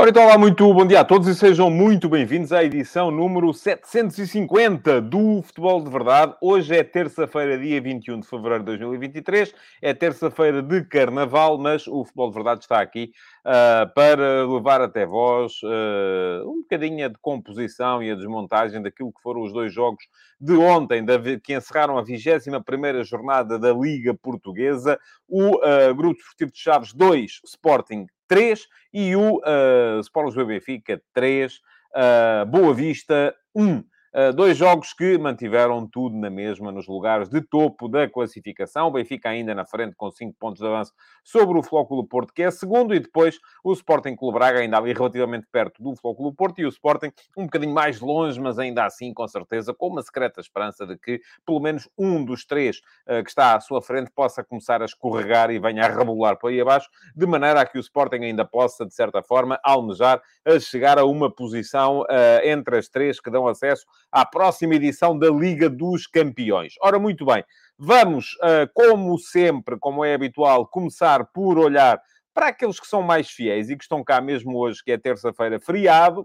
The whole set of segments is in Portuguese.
Ora, então, muito bom dia a todos e sejam muito bem-vindos à edição número 750 do Futebol de Verdade. Hoje é terça-feira, dia 21 de fevereiro de 2023. É terça-feira de carnaval, mas o Futebol de Verdade está aqui uh, para levar até vós uh, um bocadinho a decomposição e a desmontagem daquilo que foram os dois jogos de ontem, que encerraram a 21ª jornada da Liga Portuguesa. O uh, Grupo Desportivo de Chaves 2, Sporting 3 e o uh, Sport Lisboa Benfica 3, uh, Boa Vista 1. Uh, dois jogos que mantiveram tudo na mesma, nos lugares de topo da classificação. O Benfica ainda na frente com 5 pontos de avanço sobre o Flóculo Porto, que é segundo, e depois o Sporting Clube Braga ainda ali relativamente perto do Flóculo Porto e o Sporting um bocadinho mais longe, mas ainda assim, com certeza, com uma secreta esperança de que pelo menos um dos três uh, que está à sua frente possa começar a escorregar e venha a rebolar para aí abaixo, de maneira a que o Sporting ainda possa, de certa forma, almejar a chegar a uma posição uh, entre as três que dão acesso à próxima edição da Liga dos Campeões. Ora, muito bem, vamos, uh, como sempre, como é habitual, começar por olhar para aqueles que são mais fiéis e que estão cá mesmo hoje, que é terça-feira, feriado,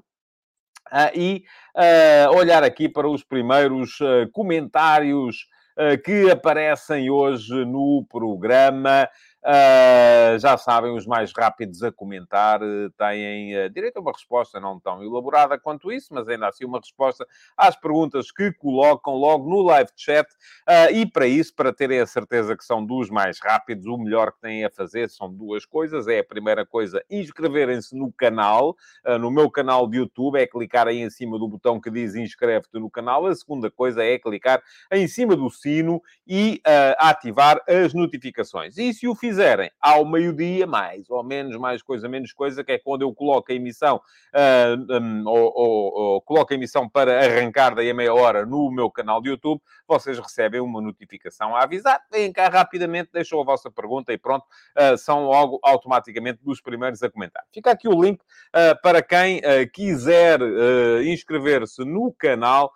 uh, e uh, olhar aqui para os primeiros comentários que aparecem hoje no programa. Uh, já sabem, os mais rápidos a comentar uh, têm uh, direito a uma resposta não tão elaborada quanto isso, mas ainda assim uma resposta às perguntas que colocam logo no live chat. e para isso, para terem a certeza que são dos mais rápidos, o melhor que têm a fazer são duas coisas. É a primeira coisa, inscreverem-se no canal, no meu canal de YouTube, é clicar aí em cima do botão que diz inscreve-te no canal. A segunda coisa é clicar em cima do sino e ativar as notificações. E se o fizer fizerem ao meio-dia, mais ou menos, mais coisa, menos coisa, que é quando eu coloco a emissão, uh, um, ou, ou, ou, coloco a emissão para arrancar daí a meia hora no meu canal de YouTube, vocês recebem uma notificação a avisar. Vêm cá rapidamente, deixam a vossa pergunta e pronto, uh, são logo automaticamente dos primeiros a comentar. Fica aqui o link uh, para quem quiser inscrever-se no canal,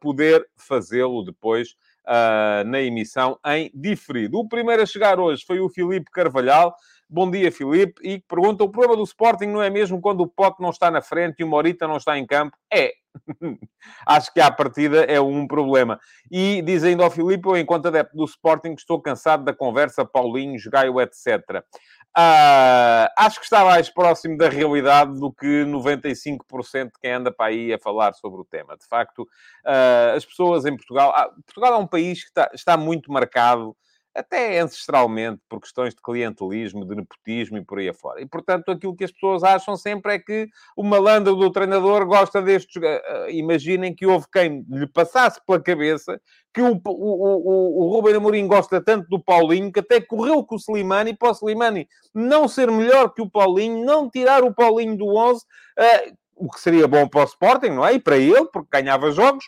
poder fazê-lo depois uh, na emissão em diferido. O primeiro a chegar hoje foi o Filipe Carvalhal. Bom dia, Filipe. E pergunta: o problema do Sporting não é mesmo quando o Pote não está na frente e o Morita não está em campo? É. Acho que à partida é um problema. E diz ainda ao Filipe, eu, enquanto adepto do Sporting, estou cansado da conversa Paulinho, Gaio, etc. Uh, acho que está mais próximo da realidade do que 95% de quem anda para aí a falar sobre o tema. De facto, uh, as pessoas em Portugal... Ah, Portugal é um país que está, está muito marcado até ancestralmente, por questões de clientelismo, de nepotismo e por aí afora. E, portanto, aquilo que as pessoas acham sempre é que o malandro do treinador gosta destes... Uh, imaginem que houve quem lhe passasse pela cabeça que o, o, o, o Ruben Amorim gosta tanto do Paulinho que até correu com o Slimani para o Slimani não ser melhor que o Paulinho, não tirar o Paulinho do 11, uh, o que seria bom para o Sporting, não é? E para ele, porque ganhava jogos,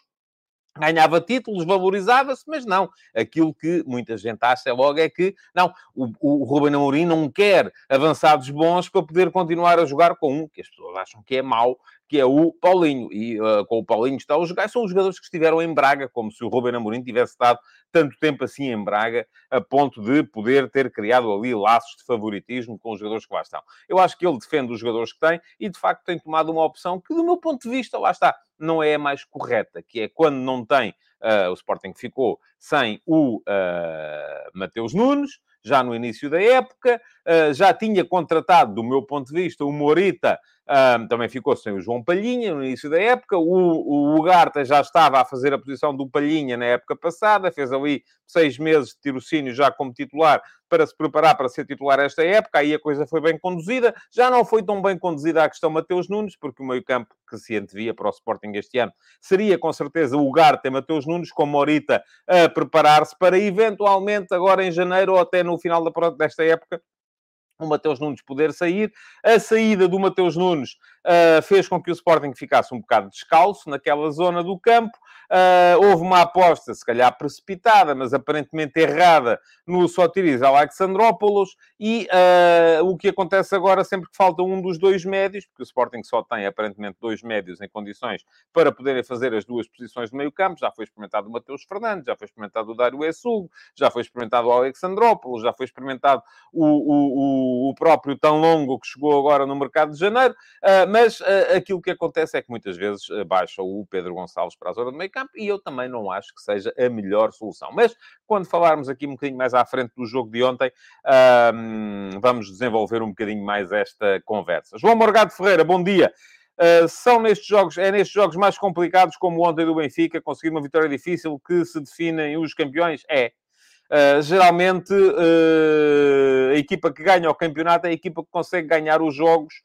ganhava títulos, valorizava-se, mas não. Aquilo que muita gente acha logo é que, não, o, o Ruben Amorim não quer avançados bons para poder continuar a jogar com um, que as pessoas acham que é mau, que é o Paulinho. E uh, com o Paulinho está os jogar, são os jogadores que estiveram em Braga, como se o Ruben Amorim tivesse estado tanto tempo assim em Braga, a ponto de poder ter criado ali laços de favoritismo com os jogadores que lá estão. Eu acho que ele defende os jogadores que tem e, de facto, tem tomado uma opção que, do meu ponto de vista, lá está, não é a mais correta, que é quando não tem, uh, o Sporting ficou sem o uh, Mateus Nunes, já no início da época, já tinha contratado, do meu ponto de vista, o Morita um, também ficou sem o João Palhinha no início da época. O, o Ugarta já estava a fazer a posição do Palhinha na época passada, fez ali seis meses de tirocínio já como titular para se preparar para ser titular esta época. Aí a coisa foi bem conduzida. Já não foi tão bem conduzida a questão Mateus Nunes, porque o meio-campo que se antevia para o Sporting este ano seria com certeza o Ugarte e Mateus Nunes, com Morita a preparar-se para eventualmente agora em janeiro ou até no final desta época o Mateus Nunes poder sair. A saída do Mateus Nunes fez com que o Sporting ficasse um bocado descalço naquela zona do campo. Uh, houve uma aposta, se calhar precipitada, mas aparentemente errada, no Sotiris Alexandrópolis. E uh, o que acontece agora, sempre que falta um dos dois médios, porque o Sporting só tem aparentemente dois médios em condições para poderem fazer as duas posições de meio campo. Já foi experimentado o Mateus Fernandes, já foi experimentado o Dário Essugo, já foi experimentado o Alexandrópolis, já foi experimentado o, o, o, próprio Tão Longo, que chegou agora no mercado de janeiro. Uh, mas aquilo que acontece é que muias vezes baixa o Pedro Gonçalves para a zona de meio campo, e eu também não acho que seja a melhor solução. Mas quando falarmos aqui um bocadinho mais à frente do jogo de ontem, vamos desenvolver um bocadinho mais esta conversa. João Morgado Ferreira, bom dia. Uh, são nestes jogos, é nestes jogos mais complicados, como ontem do Benfica, conseguir uma vitória difícil que se definem os campeões? É. Uh, geralmente, uh, a equipa que ganha o campeonato é a equipa que consegue ganhar os jogos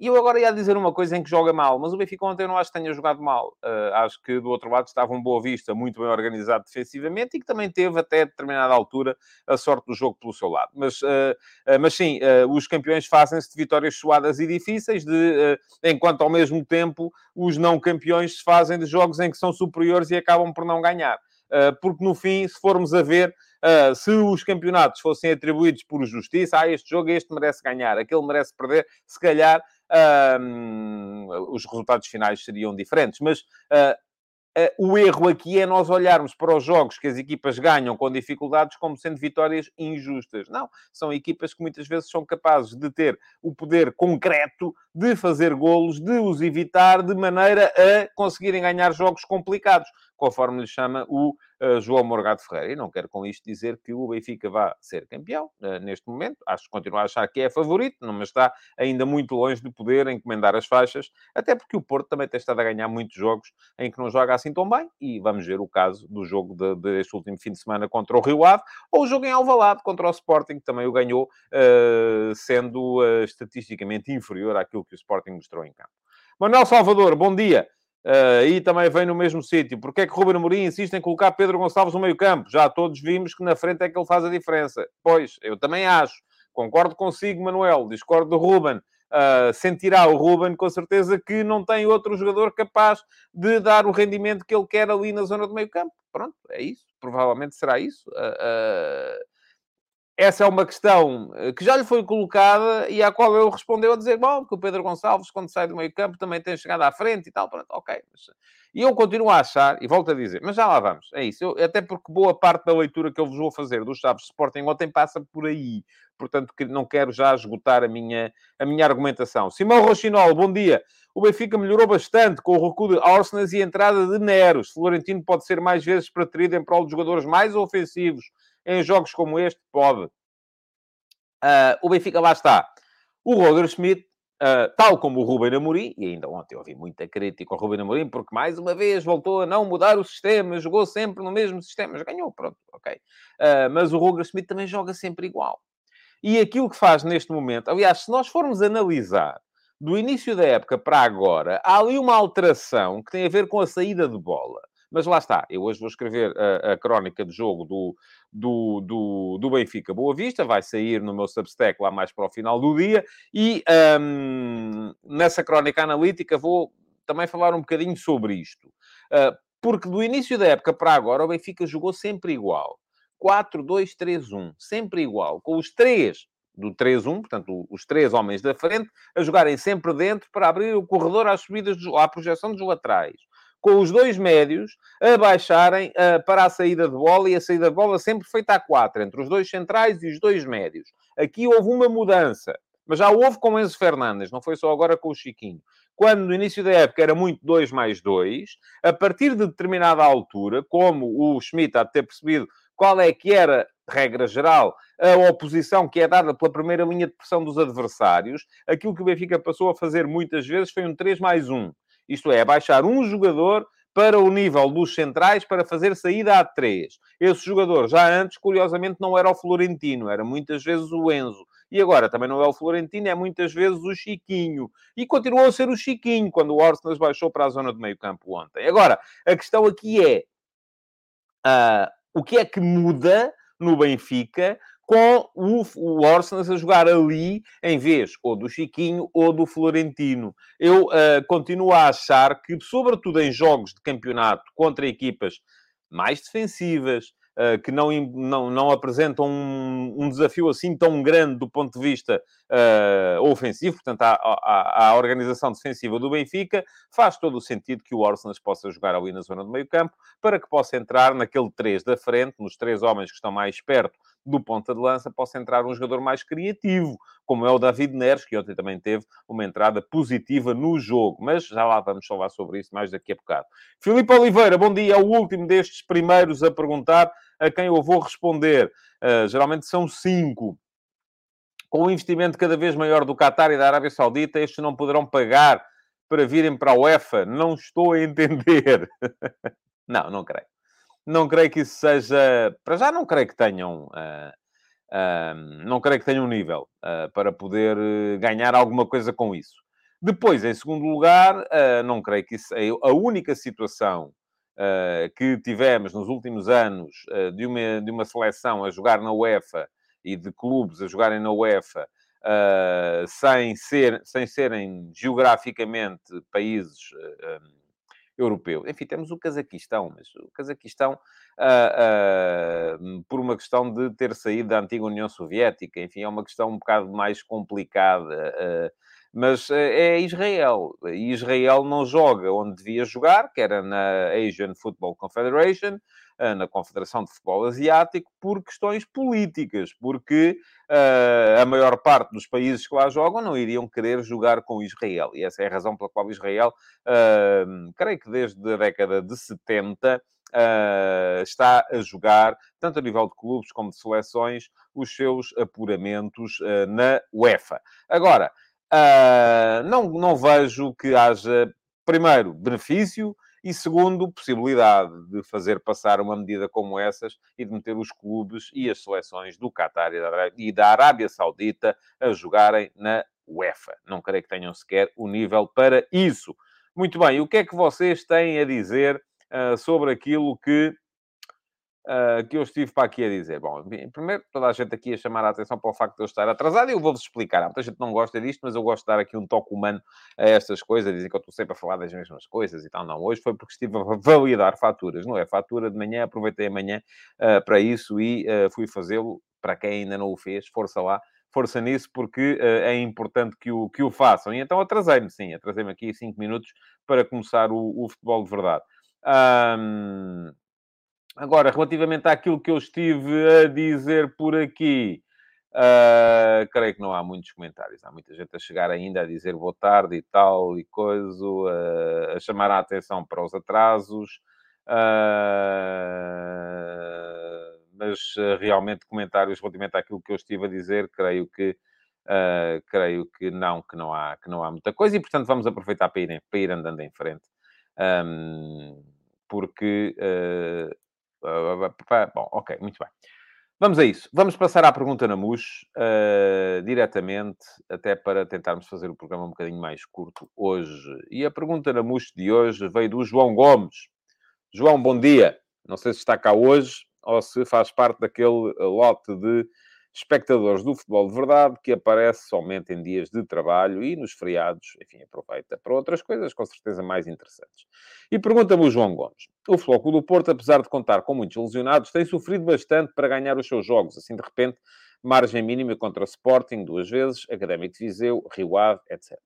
e eu agora ia dizer uma coisa em que joga mal, mas o Benfica ontem eu não acho que tenha jogado mal. Uh, acho que do outro lado estava um Boa Vista muito bem organizado defensivamente e que também teve até determinada altura a sorte do jogo pelo seu lado. Mas, uh, uh, mas sim, os campeões fazem-se de vitórias suadas e difíceis, de, enquanto ao mesmo tempo os não campeões se fazem de jogos em que são superiores e acabam por não ganhar. porque no fim, se formos a ver, Uh, se os campeonatos fossem atribuídos por justiça, ah, este jogo este merece ganhar, aquele merece perder, se calhar os resultados finais seriam diferentes. Mas uh, o erro aqui é nós olharmos para os jogos que as equipas ganham com dificuldades como sendo vitórias injustas. Não, são equipas que muitas vezes são capazes de ter o poder concreto de fazer golos, de os evitar, de maneira a conseguirem ganhar jogos complicados conforme lhe chama o uh, João Morgado Ferreira. E não quero com isto dizer que o Benfica vá ser campeão uh, neste momento. Acho que continua a achar que é favorito, mas está ainda muito longe de poder encomendar as faixas, até porque o Porto também tem estado a ganhar muitos jogos em que não joga assim tão bem. E vamos ver o caso do jogo deste de, último fim de semana contra o Rio Ave, ou o jogo em Alvalade contra o Sporting, que também o ganhou, uh, sendo estatisticamente inferior àquilo que o Sporting mostrou em campo. Manuel Salvador, bom dia. Uh, e também vem no mesmo sítio. Porque é que Ruben Amorim insiste em colocar Pedro Gonçalves no meio campo? Já todos vimos que na frente é que ele faz a diferença. Pois, eu também acho. Concordo consigo, Manuel. Discordo do Ruben. Uh, sentirá o Ruben com certeza que não tem outro jogador capaz de dar o rendimento que ele quer ali na zona do meio campo. Pronto, é isso. Provavelmente será isso. Uh, essa é uma questão eh, que já lhe foi colocada e à qual ele respondeu a dizer, bom, que o Pedro Gonçalves, quando sai do meio campo, também tem chegado à frente e tal. Pronto, ok. E eu continuo a achar, e volto a dizer, mas já lá vamos, é isso. Eu, até porque boa parte da leitura que eu vos vou fazer dos Chaves Sporting ontem passa por aí. Portanto, não quero já esgotar a minha, a minha argumentação. Simão Rochinol, bom dia. O Benfica melhorou bastante com o recuo de Arsenas e a entrada de Neros. Florentino pode ser mais vezes preterido em prol de jogadores mais ofensivos em jogos como este, pode. Uh, o Benfica lá está. O Roger Schmidt, uh, tal como o Ruben Amorim, e ainda ontem ouvi muita crítica ao Ruben Amorim, porque mais uma vez voltou a não mudar o sistema, jogou sempre no mesmo sistema, já ganhou, pronto, ok. Uh, mas o Roger Schmidt também joga sempre igual. E aquilo que faz neste momento, aliás, se nós formos analisar do início da época para agora, há ali uma alteração que tem a ver com a saída de bola. Mas lá está, eu hoje vou escrever a, a crónica de jogo do, do, do, do, Benfica Boa Vista, vai sair no meu Substack lá mais para o final do dia, e um, nessa crónica analítica vou também falar um bocadinho sobre isto. Uh, porque do início da época para agora, o Benfica jogou sempre igual. 4-2-3-1, sempre igual, com os três do 3-1, portanto, os três homens da frente, a jogarem sempre dentro para abrir o corredor às subidas, à projeção dos laterais com os dois médios a baixarem uh, para a saída de bola e a saída de bola sempre feita a quatro, entre os dois centrais e os dois médios. Aqui houve uma mudança, mas já houve com Enzo Fernandes, não foi só agora com o Chiquinho. Quando no início da época era muito 2 mais 2, a partir de determinada altura, como o Schmidt há de ter percebido qual é que era, regra geral, a oposição que é dada pela primeira linha de pressão dos adversários, aquilo que o Benfica passou a fazer muitas vezes foi um 3 mais 1. Isto é, baixar um jogador para o nível dos centrais para fazer saída a três. Esse jogador, já antes, curiosamente, não era o Florentino, era muitas vezes o Enzo. E agora também não é o Florentino, é muitas vezes o Chiquinho. E continuou a ser o Chiquinho quando o Arsenal baixou para a zona de meio campo ontem. Agora, a questão aqui é uh, o que é que muda no Benfica com o, o a jogar ali em vez ou do Chiquinho ou do Florentino. Eu uh, continuo a achar que, sobretudo em jogos de campeonato contra equipas mais defensivas, uh, que não, não, não apresentam um, um, desafio assim tão grande do ponto de vista uh, ofensivo, portanto, a, organização defensiva do Benfica, faz todo o sentido que o Arsenal possa jogar ali na zona do meio campo, para que possa entrar naquele 3 da frente, nos três homens que estão mais perto do ponta de lança, possa entrar um jogador mais criativo, como é o David Neres, que ontem também teve uma entrada positiva no jogo. Mas já lá vamos falar sobre isso mais daqui a bocado. Filipe Oliveira, bom dia. É o último destes primeiros a perguntar a quem eu vou responder. Uh, geralmente são cinco. Com o investimento cada vez maior do Qatar e da Arábia Saudita, estes não poderão pagar para virem para a UEFA? Não estou a entender. não, não creio. Não creio que isso seja... Para já não creio que tenham... Uh, uh, não creio que tenham nível uh, para poder ganhar alguma coisa com isso. Depois, em segundo lugar, não creio que isso... A única situação que tivemos nos últimos anos de, uma, de uma seleção a jogar na UEFA e de clubes a jogarem na UEFA sem, ser, sem serem geograficamente países europeus. Enfim, temos o Cazaquistão, mas o Cazaquistão, por uma questão de ter saído da antiga União Soviética, enfim, é uma questão um bocado mais complicada mas eh, é Israel. E Israel não joga onde devia jogar, que era na Asian Football Confederation, na Confederação de Futebol Asiático, por questões políticas, porque uh, a maior parte dos países que lá jogam não iriam querer jogar com Israel. E essa é a razão pela qual Israel, uh, creio que desde a década de 70, Uh, está a jogar, tanto a nível de clubes como de seleções, os seus apuramentos uh, na UEFA. Agora, Uh, não, não vejo que haja, primeiro, benefício e, segundo, possibilidade de fazer passar uma medida como essas e de meter os clubes e as seleções do Qatar e da Arábia Saudita a jogarem na UEFA. Não creio que tenham sequer o nível para isso. Muito bem, o que é que vocês têm a dizer uh, sobre aquilo que Uh, que eu estive para aqui a dizer. Bom, primeiro, toda a gente aqui a chamar a atenção para o facto de eu estar atrasado e eu vou-vos explicar. Há muita gente não gosta disto, mas eu gosto de dar aqui um toque humano a estas coisas. Dizem que eu estou sempre a falar das mesmas coisas e tal. Não, hoje foi porque estive a validar faturas, não é? Fatura de manhã, aproveitei amanhã uh, para isso e uh, fui fazê-lo. Para quem ainda não o fez, força lá força nisso, porque uh, é importante que o, que o façam. E então atrasei-me, sim, atrasei-me aqui cinco minutos para começar o, o futebol de verdade. Um, Agora, relativamente àquilo que eu estive a dizer por aqui, uh, creio que não há muitos comentários. Há muita gente a chegar ainda a dizer boa tarde e tal e coisa, uh, a chamar a atenção para os atrasos. Uh, mas realmente comentários relativamente àquilo que eu estive a dizer, creio que creio que não, que não há, que não há muita coisa e portanto vamos aproveitar para ir, para ir andando em frente. Um, porque Bom, ok, muito bem. Vamos a isso. Vamos passar à pergunta na MUS, uh, diretamente, até para tentarmos fazer o programa um bocadinho mais curto hoje. E a pergunta na MUS de hoje veio do João Gomes. João, bom dia. Não sei se está cá hoje ou se faz parte daquele lote de espectadores do futebol de verdade que aparece somente em dias de trabalho e nos feriados, enfim, aproveita para outras coisas com certeza mais interessantes. E pergunta-me o João Gomes. O Floco do Porto, apesar de contar com muitos lesionados, tem sofrido bastante para ganhar os seus jogos. Assim, de repente, margem mínima contra Sporting duas vezes, Académico de Viseu, Rio Ave, etc.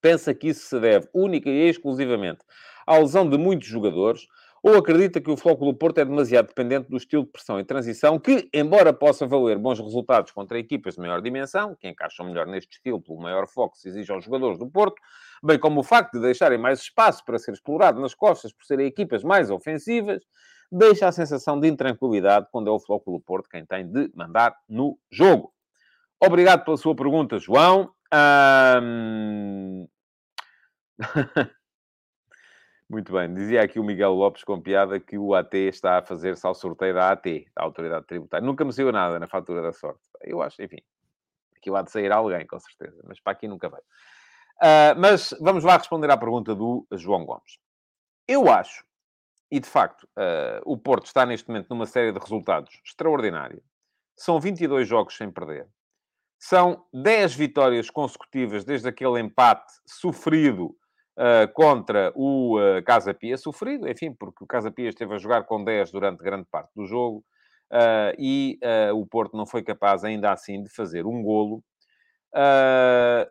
Pensa que isso se deve única e exclusivamente à lesão de muitos jogadores ou acredita que o Flóculo Porto é demasiado dependente do estilo de pressão e transição, que, embora possa valer bons resultados contra equipas de maior dimensão, que encaixam melhor neste estilo pelo maior foco que se exige aos jogadores do Porto, bem como o facto de deixarem mais espaço para ser explorado nas costas por serem equipas mais ofensivas, deixa a sensação de intranquilidade quando é o Flóculo Porto quem tem de mandar no jogo. Obrigado pela sua pergunta, João. Um... Muito bem. Dizia aqui o Miguel Lopes com piada que o AT está a fazer-se ao sorteio da AT, da Autoridade Tributária. Nunca me saiu nada na fatura da sorte. Eu acho, enfim, aqui há de sair alguém, com certeza, mas para aqui nunca veio. Uh, mas vamos lá responder à pergunta do João Gomes. Eu acho, e de facto, uh, o Porto está neste momento numa série de resultados extraordinária, são 22 jogos sem perder. São 10 vitórias consecutivas desde aquele empate sofrido contra o uh, Casa Pia. Sofrido, enfim, porque o Casa Pia esteve a jogar com 10 durante grande parte do jogo uh, e o Porto não foi capaz ainda assim de fazer um golo.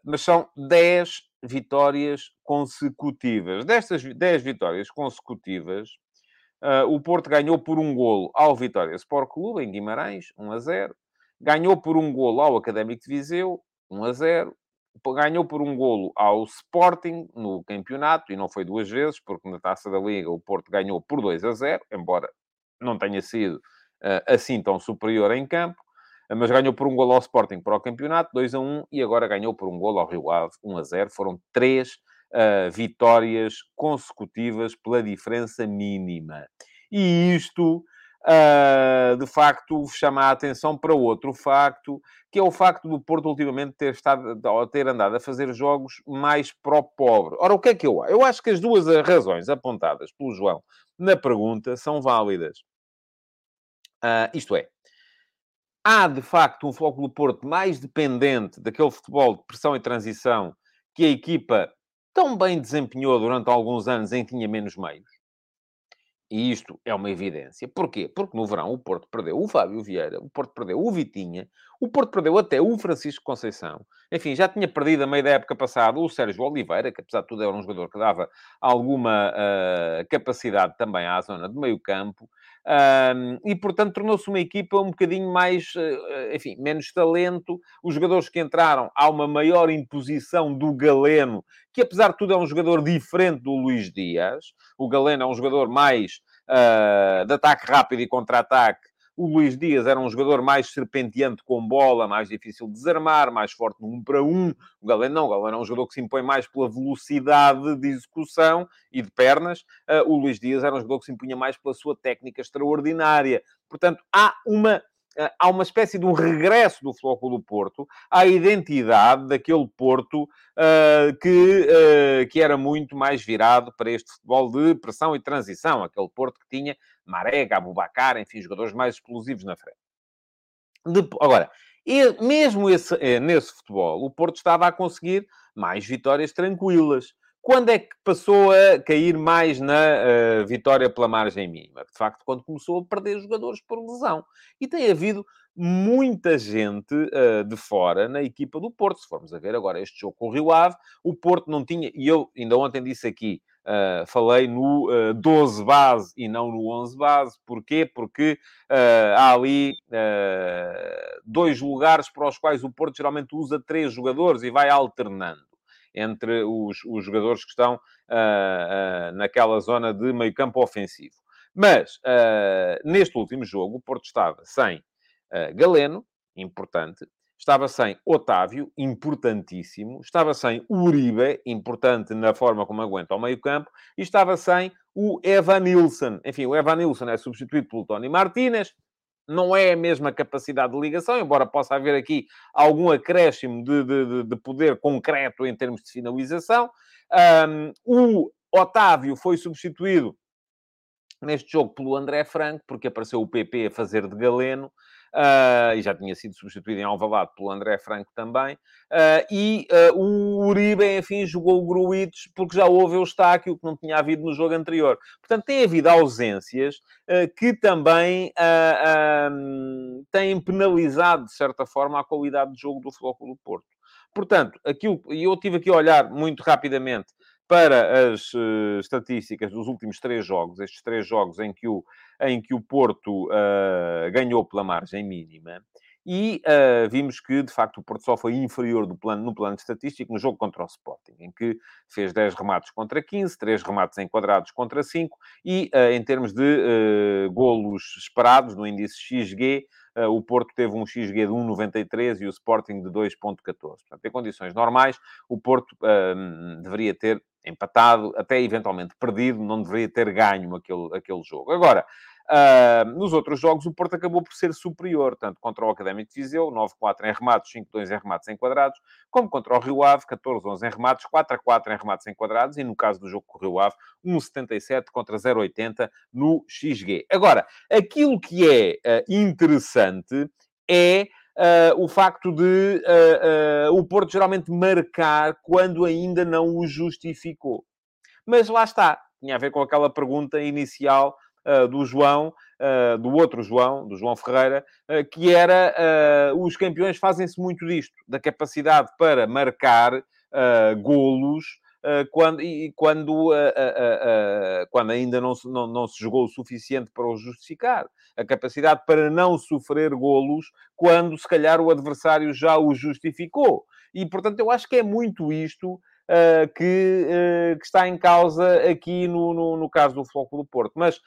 mas são 10 vitórias consecutivas. Destas 10 vitórias consecutivas, o Porto ganhou por um golo ao Vitória Sport Clube, em Guimarães, 1 a 0 ganhou por um golo ao Académico de Viseu, 1 a 0. Ganhou por um golo ao Sporting no campeonato, e não foi duas vezes, porque na Taça da Liga o Porto ganhou por 2 a 0, embora não tenha sido uh, assim tão superior em campo. Mas ganhou por um golo ao Sporting para o campeonato, 2 a 1, e agora ganhou por um golo ao Rio Ave, 1 a 0. Foram três uh, vitórias consecutivas pela diferença mínima. E isto uh, de facto chama a atenção para outro facto, que é o facto do Porto ultimamente ter, estado, ter andado a fazer jogos mais pró-pobre. Ora, o que é que eu acho? Eu acho que as duas razões apontadas pelo João na pergunta são válidas. Uh, isto é, há de facto um foco do Porto mais dependente daquele futebol de pressão e transição que a equipa tão bem desempenhou durante alguns anos em que tinha menos meios. E isto é uma evidência. Porquê? Porque no verão o Porto perdeu o Fábio Vieira, o Porto perdeu o Vitinha, o Porto perdeu até o Francisco Conceição. Enfim, já tinha perdido a meio da época passada o Sérgio Oliveira, que apesar de tudo era um jogador que dava alguma uh, capacidade também à zona de meio campo. Um, e, portanto, tornou-se uma equipa um bocadinho mais, uh, enfim, menos talento. Os jogadores que entraram, há uma maior imposição do Galeno, que apesar de tudo é um jogador diferente do Luís Dias. O Galeno é um jogador mais uh, de ataque rápido e contra-ataque. O Luís Dias era um jogador mais serpenteante com bola, mais difícil de desarmar, mais forte no um para um. O Galeno não, o Galeno é um jogador que se impõe mais pela velocidade de execução e de pernas. Uh, o Luís Dias era um jogador que se impunha mais pela sua técnica extraordinária. Portanto, há uma eh, há uma espécie de um regresso do Futebol do Porto à identidade daquele Porto uh, que, uh, que era muito mais virado para este futebol de pressão e transição. Aquele Porto que tinha Marega, Abubacar, enfim, jogadores mais explosivos na frente. agora, e mesmo esse, nesse futebol, o Porto estava a conseguir mais vitórias tranquilas. Quando é que passou a cair mais na uh, vitória pela margem mínima? De facto, quando começou a perder jogadores por lesão. E tem havido muita gente uh, de fora na equipa do Porto. Se formos a ver agora este jogo com o Rio Ave, o Porto não tinha, e eu ainda ontem disse aqui, uh, falei no uh, 12 base e não no 11 base. Porquê? Porque há ali dois lugares para os quais o Porto geralmente usa três jogadores e vai alternando entre os, os jogadores que estão uh, uh, naquela zona de meio campo ofensivo. Mas, uh, neste último jogo, o Porto estava sem Galeno, importante, estava sem Otávio, importantíssimo, estava sem Uribe, importante na forma como aguenta ao meio campo, e estava sem o Evan Nilsson. Enfim, o Evan Nilsson é substituído pelo Tony Martinez, não é a mesma capacidade de ligação, embora possa haver aqui algum acréscimo de, de, de poder concreto em termos de finalização. Um, o Otávio foi substituído neste jogo pelo André Franco, porque apareceu o PP a fazer de galeno. Uh, e já tinha sido substituído em Alvalade pelo André Franco também, uh, e uh, o Uribe, enfim, jogou o Gruites porque já houve o Eustáquio, que não tinha havido no jogo anterior. Portanto, tem havido ausências que também um, têm penalizado, de certa forma, a qualidade de jogo do Futebol do Porto. Portanto, aquilo, e eu tive aqui a olhar muito rapidamente para as uh, estatísticas dos últimos três jogos, estes três jogos em que o, em que o Porto uh, ganhou pela margem mínima, e uh, vimos que, de facto, o Porto só foi inferior plano, no plano estatístico no jogo contra o Sporting, em que fez 10 remates contra 15, 3 remates enquadrados contra 5, e em termos de golos esperados, no índice XG, o Porto teve um XG de 1,93 e o Sporting de 2,14. Portanto, em condições normais, o Porto deveria ter empatado, até eventualmente perdido, não deveria ter ganho aquele, aquele jogo. Agora, Uh, nos outros jogos, o Porto acabou por ser superior, tanto contra o Académico de Viseu, 9-4 em remates, 5-2 em remates enquadrados, como contra o Rio Ave, 14-11 em remates, 4-4 em remates enquadrados, e no caso do jogo com o Rio Ave, 1,77 contra 0,80 no XG. Agora, aquilo que é uh, interessante é uh, o facto de uh, o Porto geralmente marcar quando ainda não o justificou. Mas lá está, tinha a ver com aquela pergunta inicial do João, do outro João, do João Ferreira, que era os campeões fazem-se muito disto, da capacidade para marcar golos quando, e, quando, quando ainda não se, não, não se jogou o suficiente para o justificar. A capacidade para não sofrer golos quando, se calhar, o adversário já o justificou. E, portanto, eu acho que é muito isto que, que, está em causa aqui no, no, no caso do Futebol do Porto. Mas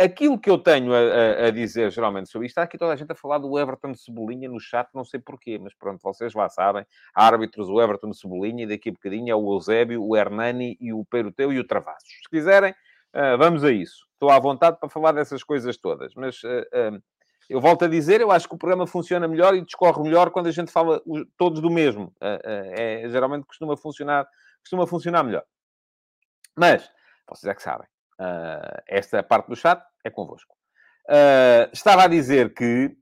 Aquilo que eu tenho a, a, a, dizer geralmente sobre isto, está aqui toda a gente a falar do Everton Cebolinha no chat, não sei porquê, mas pronto, vocês lá sabem. Árbitros, o Everton Cebolinha, e daqui a bocadinho é o Eusébio, o Hernani e o Peruteu e o Travassos. Se quiserem, uh, vamos a isso. Estou à vontade para falar dessas coisas todas, mas uh, uh, eu volto a dizer, eu acho que o programa funciona melhor e discorre melhor quando a gente fala todos do mesmo. é, geralmente costuma funcionar, costuma funcionar melhor. Mas, vocês é que sabem. Uh, esta parte do chat é convosco. Uh, estava a dizer que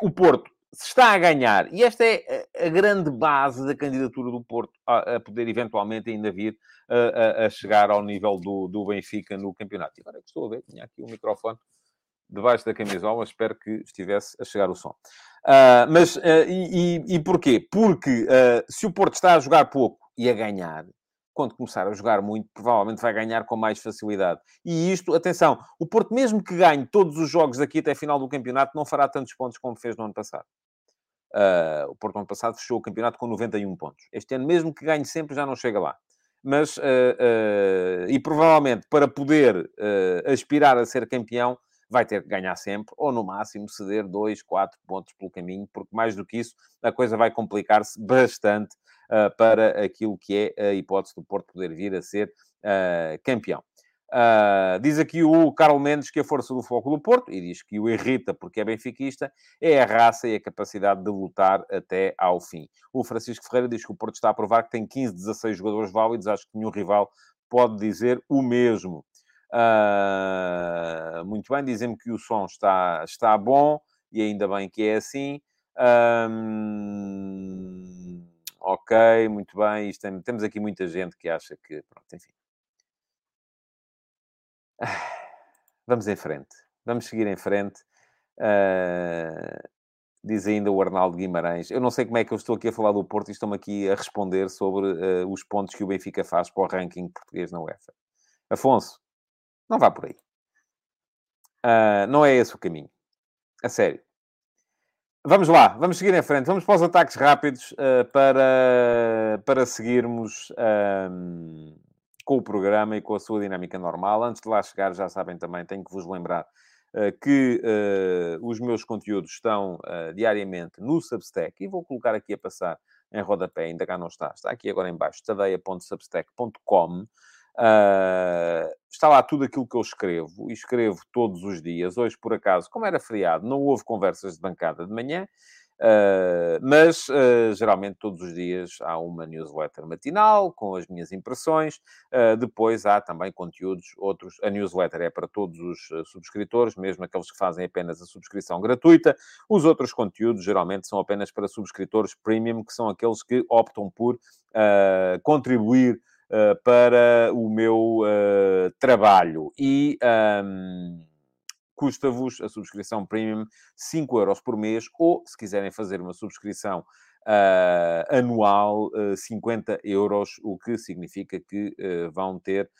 o Porto se está a ganhar, e esta é a grande base da candidatura do Porto a, a poder eventualmente ainda vir a, a, chegar ao nível do, do Benfica no campeonato. E agora é que estou a ver, tinha aqui o microfone debaixo da camisola, espero que estivesse a chegar o som. Uh, mas, uh, e, e, e, porquê? Porque uh, se o Porto está a jogar pouco e a ganhar, quando começar a jogar muito, provavelmente vai ganhar com mais facilidade. E isto, atenção, o Porto, mesmo que ganhe todos os jogos daqui até a final do campeonato, não fará tantos pontos como fez no ano passado. Uh, o Porto, no ano passado, fechou o campeonato com 91 pontos. Este ano, mesmo que ganhe sempre, já não chega lá. Mas, uh, uh, e provavelmente, para poder aspirar a ser campeão, vai ter que ganhar sempre, ou no máximo ceder 2, 4 pontos pelo caminho, porque mais do que isso, a coisa vai complicar-se bastante para aquilo que é a hipótese do Porto poder vir a ser uh, campeão. Uh, diz aqui o Carlos Mendes que a força do foco do Porto, e diz que o irrita porque é benfiquista, é a raça e a capacidade de lutar até ao fim. O Francisco Ferreira diz que o Porto está a provar que tem 15, 16 jogadores válidos, acho que nenhum rival pode dizer o mesmo. Uh, muito bem, dizem-me que o som está, está bom, e ainda bem que é assim. Um, ok, muito bem. Isto tem, temos aqui muita gente que acha que. Pronto, enfim. Vamos em frente. Vamos seguir em frente. Uh, diz ainda o Arnaldo Guimarães. Eu não sei como é que eu estou aqui a falar do Porto e estão-me aqui a responder sobre uh, os pontos que o Benfica faz para o ranking português na UEFA. Afonso, não vá por aí. Uh, não é esse o caminho. A sério. Vamos lá, vamos seguir em frente. Vamos para os ataques rápidos uh, para, para seguirmos um, com o programa e com a sua dinâmica normal. Antes de lá chegar, já sabem também, tenho que vos lembrar uh, que uh, os meus conteúdos estão diariamente no Substack e vou colocar aqui a passar em rodapé, ainda cá não está, está aqui agora em baixo, tadeia.substack.com. Uh, está lá tudo aquilo que eu escrevo, e escrevo todos os dias. Hoje, por acaso, como era feriado, não houve conversas de bancada de manhã, uh, mas uh, geralmente todos os dias há uma newsletter matinal com as minhas impressões. depois há também conteúdos, outros. A newsletter é para todos os subscritores, mesmo aqueles que fazem apenas a subscrição gratuita. Os outros conteúdos geralmente são apenas para subscritores premium, que são aqueles que optam por contribuir uh, para o meu uh, trabalho. E um, custa-vos a subscrição premium 5 euros por mês, ou se quiserem fazer uma subscrição Uh, anual uh, 50 euros, o que significa que uh, vão ter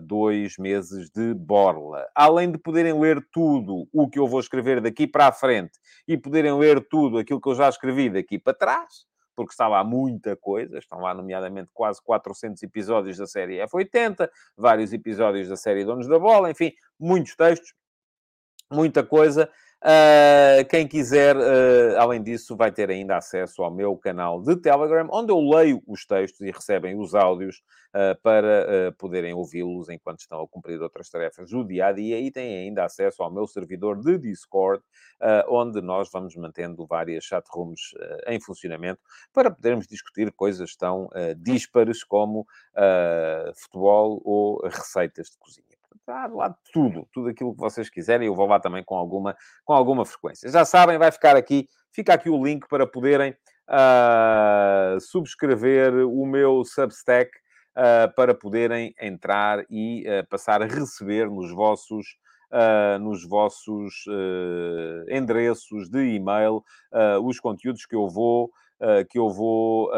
dois meses de borla. Além de poderem ler tudo o que eu vou escrever daqui para a frente e poderem ler tudo aquilo que eu já escrevi daqui para trás, porque está lá muita coisa, estão lá, nomeadamente, quase 400 episódios da série F80, vários episódios da série Donos da Bola, enfim, muitos textos, muita coisa. Uh, quem quiser, uh, além disso, vai ter ainda acesso ao meu canal de Telegram, onde eu leio os textos e recebem os áudios uh, para poderem ouvi-los enquanto estão a cumprir outras tarefas do dia a dia. E têm ainda acesso ao meu servidor de Discord, onde nós vamos mantendo várias chatrooms em funcionamento para podermos discutir coisas tão díspares como futebol ou receitas de cozinha Está do lado de tudo, tudo aquilo que vocês quiserem. Eu vou lá também com alguma, com alguma frequência. Já sabem, vai ficar aqui, fica aqui o link para poderem uh, subscrever o meu Substack uh, para poderem entrar e uh, passar a receber nos vossos. Uh, nos vossos uh, endereços de e-mail uh, os conteúdos que eu vou, que eu vou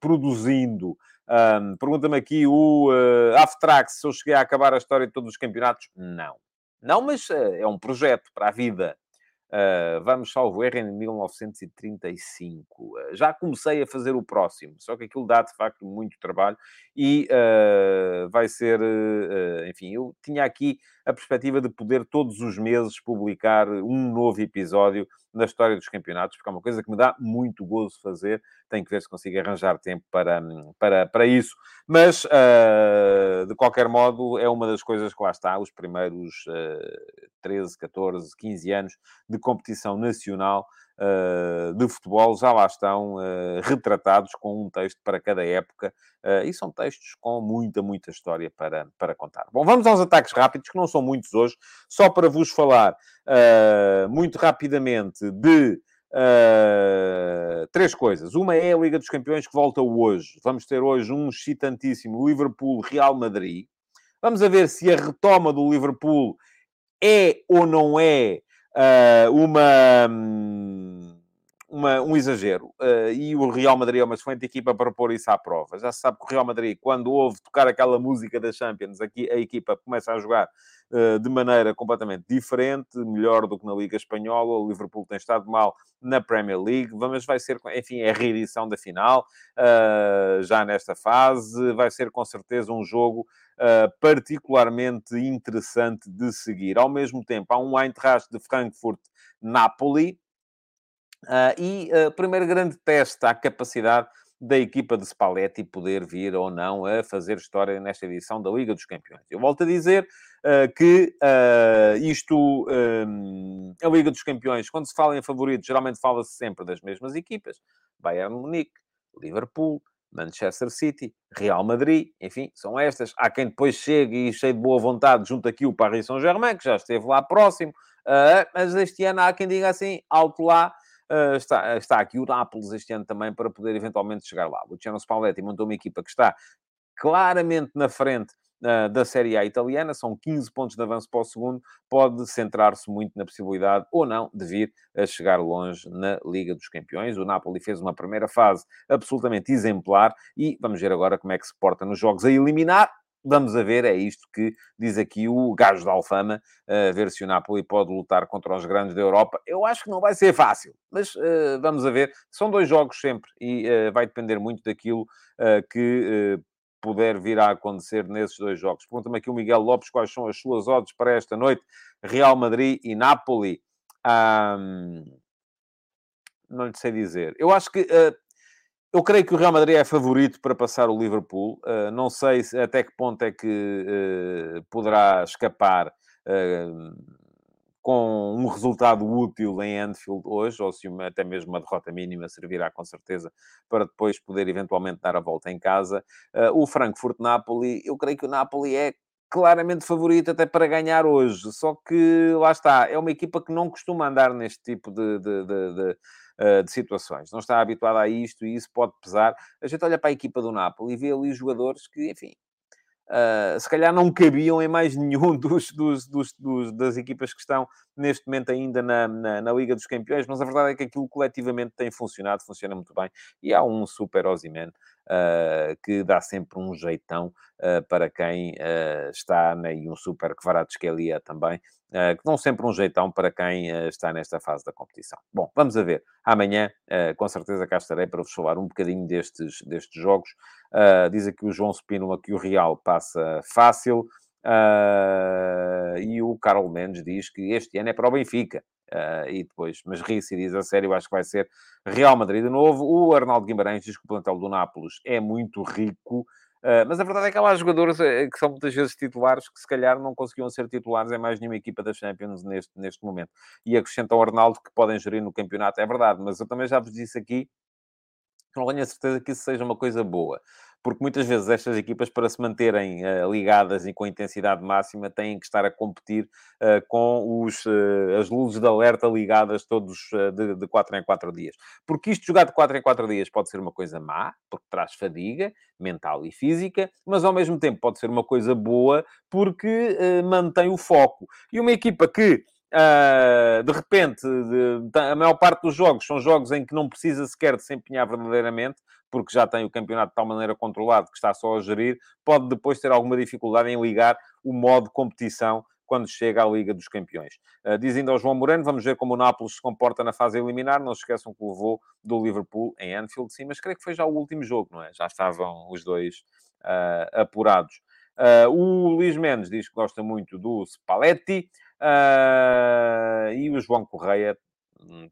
produzindo. Um, Pergunta-me aqui o uh, Aftrax se eu cheguei a acabar a história de todos os campeonatos. Não. Não, mas é um projeto para a vida. Uh, vamos, salvo erro, em 1935. Uh, já comecei a fazer o próximo, só que aquilo dá, de facto, muito trabalho e uh, vai ser... enfim, eu tinha aqui a perspectiva de poder todos os meses publicar um novo episódio na história dos campeonatos, porque é uma coisa que me dá muito gozo fazer. Tenho que ver se consigo arranjar tempo para, para, para isso. Mas, uh, de qualquer modo, é uma das coisas que lá está, os primeiros uh, 13, 14, 15 anos de competição nacional de futebol já lá estão uh, retratados com um texto para cada época uh, e são textos com muita, muita história para, para contar. Bom, vamos aos ataques rápidos, que não são muitos hoje, só para vos falar muito rapidamente de. Uh, três coisas. Uma é a Liga dos Campeões que volta hoje. Vamos ter hoje um excitantíssimo Liverpool-Real Madrid. Vamos a ver se a retoma do Liverpool é ou não é uh, uma, uma, um exagero. Uh, e o Real Madrid é uma excelente equipa para pôr isso à prova. Já se sabe que o Real Madrid, quando ouve tocar aquela música da Champions, aqui a equipa começa a jogar uh, de maneira completamente diferente, melhor do que na Liga Espanhola. O Liverpool tem estado mal na Premier League, mas vai ser, enfim, é a reedição da final, uh, já nesta fase. Vai ser com certeza um jogo particularmente interessante de seguir. Ao mesmo tempo, há um Eintracht de Frankfurt-Napoli uh, e o uh, primeiro grande teste à capacidade da equipa de Spalletti poder vir ou não a fazer história nesta edição da Liga dos Campeões. Eu volto a dizer uh, que isto, um, a Liga dos Campeões, quando se fala em favoritos, geralmente fala-se sempre das mesmas equipas. Bayern Munique, Liverpool, Manchester City, Real Madrid, enfim, são estas. Há quem depois chegue e cheio de boa vontade junto aqui o Paris Saint-Germain, que já esteve lá próximo, mas este ano há quem diga assim, alto lá, uh, está, está aqui o Nápoles este ano também para poder eventualmente chegar lá. O Luciano Spalletti montou uma equipa que está claramente na frente uh, da Série A italiana, são 15 pontos de avanço para o segundo, pode centrar-se muito na possibilidade, ou não, de vir a chegar longe na Liga dos Campeões. O Napoli fez uma primeira fase absolutamente exemplar e vamos ver agora como é que se porta nos jogos a eliminar. Vamos a ver, é isto que diz aqui o gajo da Alfama, uh, ver se o Napoli pode lutar contra os grandes da Europa. Eu acho que não vai ser fácil, mas uh, vamos a ver. São dois jogos sempre e uh, vai depender muito daquilo que puder vir a acontecer nesses dois jogos. Pergunta-me aqui o Miguel Lopes quais são as suas odds para esta noite. Real Madrid e Napoli. Um, não lhe sei dizer. Eu acho que... Uh, eu creio que o Real Madrid é favorito para passar o Liverpool. Uh, não sei se, até que ponto é que uh, poderá escapar com um resultado útil em Anfield hoje, ou se uma, até mesmo uma derrota mínima servirá com certeza para depois poder eventualmente dar a volta em casa. O Frankfurt-Napoli, eu creio que o Napoli é claramente favorito até para ganhar hoje, só que lá está, é uma equipa que não costuma andar neste tipo de, de, de, de de situações. Não está habituada a isto e isso pode pesar. A gente olha para a equipa do Napoli e vê ali jogadores que, enfim, Uh, se calhar não cabiam em mais nenhum dos, dos, dos, dos, das equipas que estão neste momento ainda na, na, na, Liga dos Campeões, mas a verdade é que aquilo coletivamente tem funcionado, funciona muito bem, e há um super que dá sempre um jeitão uh, para quem está, né, e um super Kvaratskhelia também, que dão sempre um jeitão para quem está nesta fase da competição. Bom, vamos a ver. Amanhã, com certeza cá estarei para vos falar um bocadinho destes, destes jogos. Diz aqui o João Spínola que o Real passa fácil. E o Carlos Mendes diz que este ano é para o Benfica. Uh, e depois, mas ri-se e diz a sério, acho que vai ser Real Madrid de novo. O Arnaldo Guimarães diz que o plantel do Nápoles é muito rico. Uh, mas a verdade é que há lá jogadores que são muitas vezes titulares que se calhar não conseguiam ser titulares em mais nenhuma equipa da Champions neste, neste momento. E acrescenta o Arnaldo que podem gerir no campeonato, é verdade, mas eu também já vos disse aqui não tenho a certeza que isso seja uma coisa boa. Porque muitas vezes estas equipas, para se manterem uh, ligadas e com intensidade máxima, têm que estar a competir uh, com os, uh, as luzes de alerta ligadas todos de, de 4 em 4 dias. Porque isto, jogar de 4 em 4 dias, pode ser uma coisa má, porque traz fadiga mental e física, mas ao mesmo tempo pode ser uma coisa boa, porque mantém o foco. E uma equipa que Uh, de repente, de, a maior parte dos jogos são jogos em que não precisa sequer de se empenhar verdadeiramente, porque já tem o campeonato de tal maneira controlado que está só a gerir, pode depois ter alguma dificuldade em ligar o modo competição quando chega à Liga dos Campeões. Uh, dizendo ao João Moreno, vamos ver como o Nápoles se comporta na fase eliminar. Não se esqueçam que levou do Liverpool em Anfield, sim, mas creio que foi já o último jogo, não é? Já estavam os dois uh, apurados. Uh, o Luís Mendes diz que gosta muito do Spalletti. Uh, e o João Correia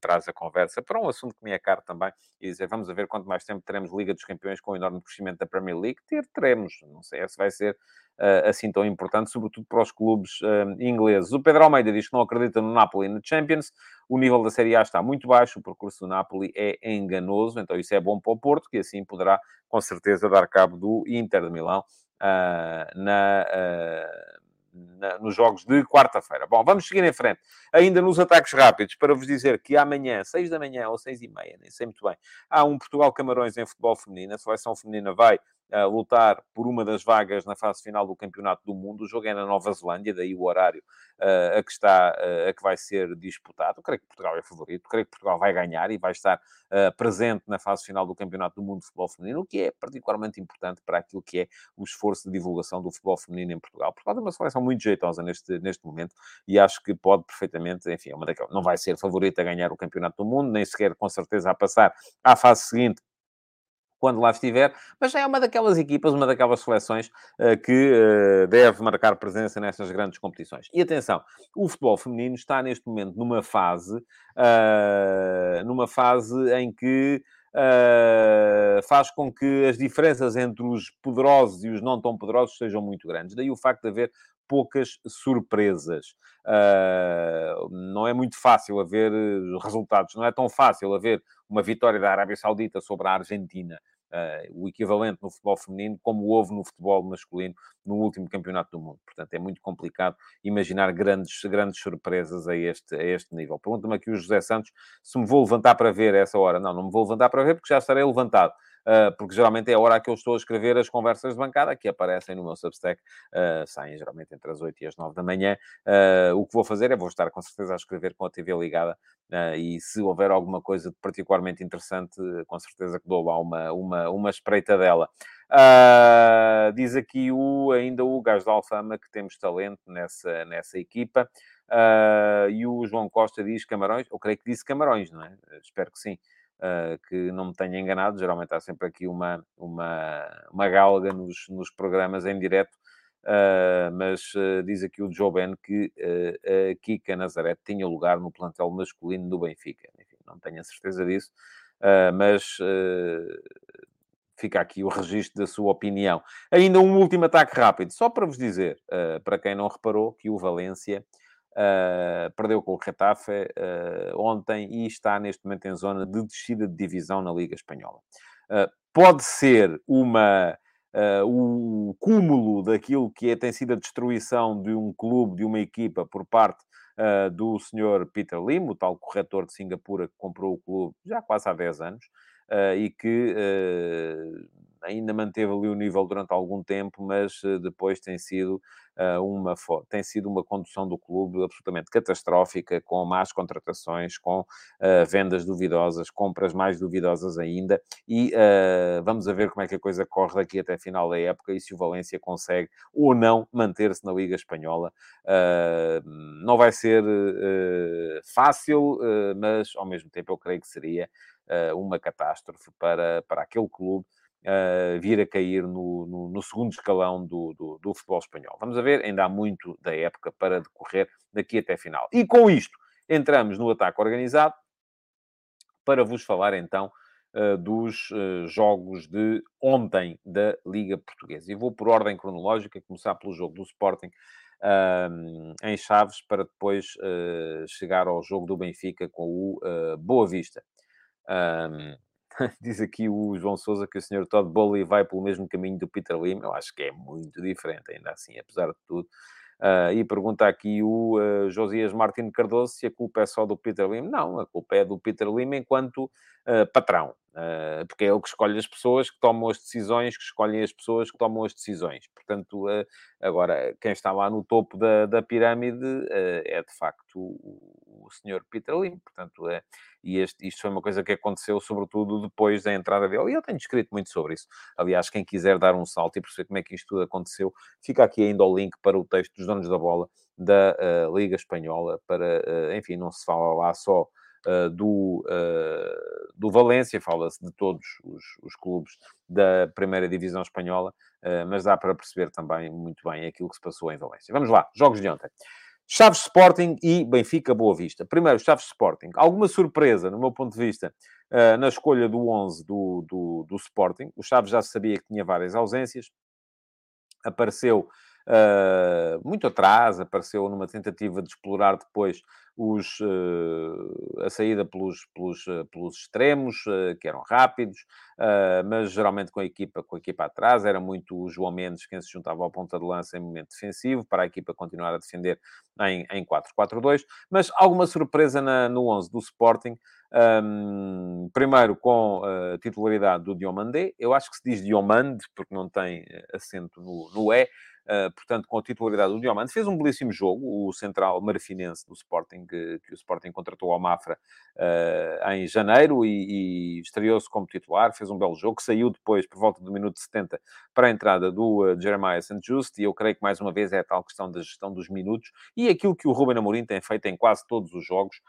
traz a conversa para um assunto que me é caro também, e dizer, vamos ver quanto mais tempo teremos Liga dos Campeões com o enorme crescimento da Premier League. Ter, teremos. Não sei se vai ser uh, assim tão importante, sobretudo para os clubes uh, ingleses. O Pedro Almeida diz que não acredita no Napoli na Champions. O nível da Série A está muito baixo, o percurso do Napoli é enganoso, então isso é bom para o Porto, que assim poderá, com certeza, dar cabo do Inter de Milão uh, na na, nos jogos de quarta-feira. Bom, vamos seguir em frente. Ainda nos ataques rápidos, para vos dizer que amanhã, 6 da manhã ou 6 e meia, nem sei muito bem, há um Portugal-Camarões em futebol feminino. A seleção feminina vai uh, lutar por uma das vagas na fase final do Campeonato do Mundo. O jogo é na Nova Zelândia, daí o horário uh, a que está, uh, a que vai ser disputado. Creio que Portugal é favorito, creio que Portugal vai ganhar e vai estar presente na fase final do Campeonato do Mundo de Futebol Feminino, o que é particularmente importante para aquilo que é o esforço de divulgação do futebol feminino em Portugal. Portugal tem uma seleção muito jeitosa neste, neste momento e acho que pode perfeitamente, enfim, é uma daquelas, não vai ser favorita a ganhar o Campeonato do Mundo, nem sequer com certeza a passar à fase seguinte quando lá estiver, mas já é uma daquelas equipas, uma daquelas seleções uh, que uh, deve marcar presença nestas grandes competições. E atenção, o futebol feminino está neste momento numa fase, uh, numa fase em que faz com que as diferenças entre os poderosos e os não tão poderosos sejam muito grandes. Daí o facto de haver poucas surpresas. Uh, não é muito fácil haver resultados, não é tão fácil haver uma vitória da Arábia Saudita sobre a Argentina, uh, o equivalente no futebol feminino, como houve no futebol masculino no último campeonato do mundo. Portanto, é muito complicado imaginar grandes, grandes surpresas a este, a este nível. Pergunta-me aqui o José Santos se me vou levantar para ver essa hora. Não, não me vou levantar para ver porque já estarei levantado. Uh, porque geralmente é a hora que eu estou a escrever as conversas de bancada, que aparecem no meu Substack, uh, saem geralmente entre as 8 e as 9 da manhã. Uh, o que vou fazer é, vou estar com certeza a escrever com a TV ligada, e se houver alguma coisa particularmente interessante, com certeza que dou lá uma, uma, uma espreita dela. Uh, diz aqui o, ainda o gajo da Alfama que temos talento nessa, nessa equipa. Uh, e o João Costa diz Camarões, eu creio que disse Camarões, não é? Espero que sim uh, que não me tenha enganado. Geralmente há sempre aqui uma, uma, uma galga nos, nos programas em direto. Uh, mas uh, diz aqui o Joe Ben que a Kika Nazaré tinha lugar no plantel masculino do Benfica. Enfim, não tenho a certeza disso, mas fica aqui o registro da sua opinião. Ainda um último ataque rápido, só para vos dizer, para quem não reparou, que o Valência Uh, perdeu com o Retafe uh, ontem e está neste momento em zona de descida de divisão na Liga Espanhola. Uh, pode ser uma o cúmulo daquilo que é, tem sido a destruição de um clube, de uma equipa, por parte do senhor Peter Lim, o tal corretor de Singapura que comprou o clube já quase há 10 anos, e que ainda manteve ali o nível durante algum tempo, mas depois tem sido uh, uma, tem sido uma condução do clube absolutamente catastrófica, com más contratações, com uh, vendas duvidosas, compras mais duvidosas ainda, e uh, vamos a ver como é que a coisa corre daqui até a final da época e se o Valência consegue ou não manter-se na Liga Espanhola. não vai ser fácil, mas ao mesmo tempo eu creio que seria uma catástrofe para, para aquele clube uh, vir a cair no, no, no segundo escalão do, do, do, futebol espanhol. Vamos a ver, ainda há muito da época para decorrer daqui até final. E com isto, entramos no ataque organizado para vos falar então uh, dos uh, jogos de ontem da Liga Portuguesa. E vou por ordem cronológica, começar pelo jogo do Sporting. em Chaves, para depois chegar ao jogo do Benfica com o Boa Vista. Diz aqui o João Sousa que o senhor Todd Bowley vai pelo mesmo caminho do Peter Lim. Eu acho que é muito diferente, ainda assim, apesar de tudo. Uh, e pergunta aqui o uh, Josias Martins Cardoso se a culpa é só do Peter Lim. Não, a culpa é do Peter Lim enquanto uh, patrão. Porque é ele que escolhe as pessoas que tomam as decisões, que escolhem as pessoas que tomam as decisões. Portanto, agora, quem está lá no topo da, da pirâmide é, de facto, o, o senhor Peter Lim. Portanto, é, e este, isto foi uma coisa que aconteceu, sobretudo, depois da entrada dele. E eu tenho escrito muito sobre isso. Aliás, quem quiser dar um salto e perceber como é que isto tudo aconteceu, fica aqui ainda o link para o texto dos donos da bola da uh, Liga Espanhola, para, uh, enfim, não se fala lá só uh, do, do Valência, fala-se de todos os, os, clubes da primeira divisão espanhola, mas dá para perceber também muito bem aquilo que se passou em Valência. Vamos lá, jogos de ontem. Chaves Sporting e Benfica Boa Vista. Primeiro, Chaves Sporting. Alguma surpresa, no meu ponto de vista, na escolha do 11 do, do, do Sporting. O Chaves já sabia que tinha várias ausências. Apareceu uh, muito atrás, apareceu numa tentativa de explorar depois os, uh, a saída pelos, pelos, uh, pelos extremos, que eram rápidos, mas geralmente com a equipa, com a equipa atrás, era muito o João Mendes quem se juntava ao ponta de lança em momento defensivo, para a equipa continuar a defender em, em 4-4-2, mas alguma surpresa na, no 11 do Sporting, um, primeiro com a titularidade do Diomandé, eu acho que se diz Diomande, porque não tem acento no, no E, portanto, com a titularidade do Diomande. Fez um belíssimo jogo, o central marfinense do Sporting, que, que o Sporting contratou ao Mafra uh, em janeiro e, e estreou-se como titular, fez um belo jogo, saiu depois, por volta do minuto 70, para a entrada do uh, Jeremiah St. Just, e eu creio que, mais uma vez, é a tal questão da gestão dos minutos, e aquilo que o Ruben Amorim tem feito em quase todos os jogos,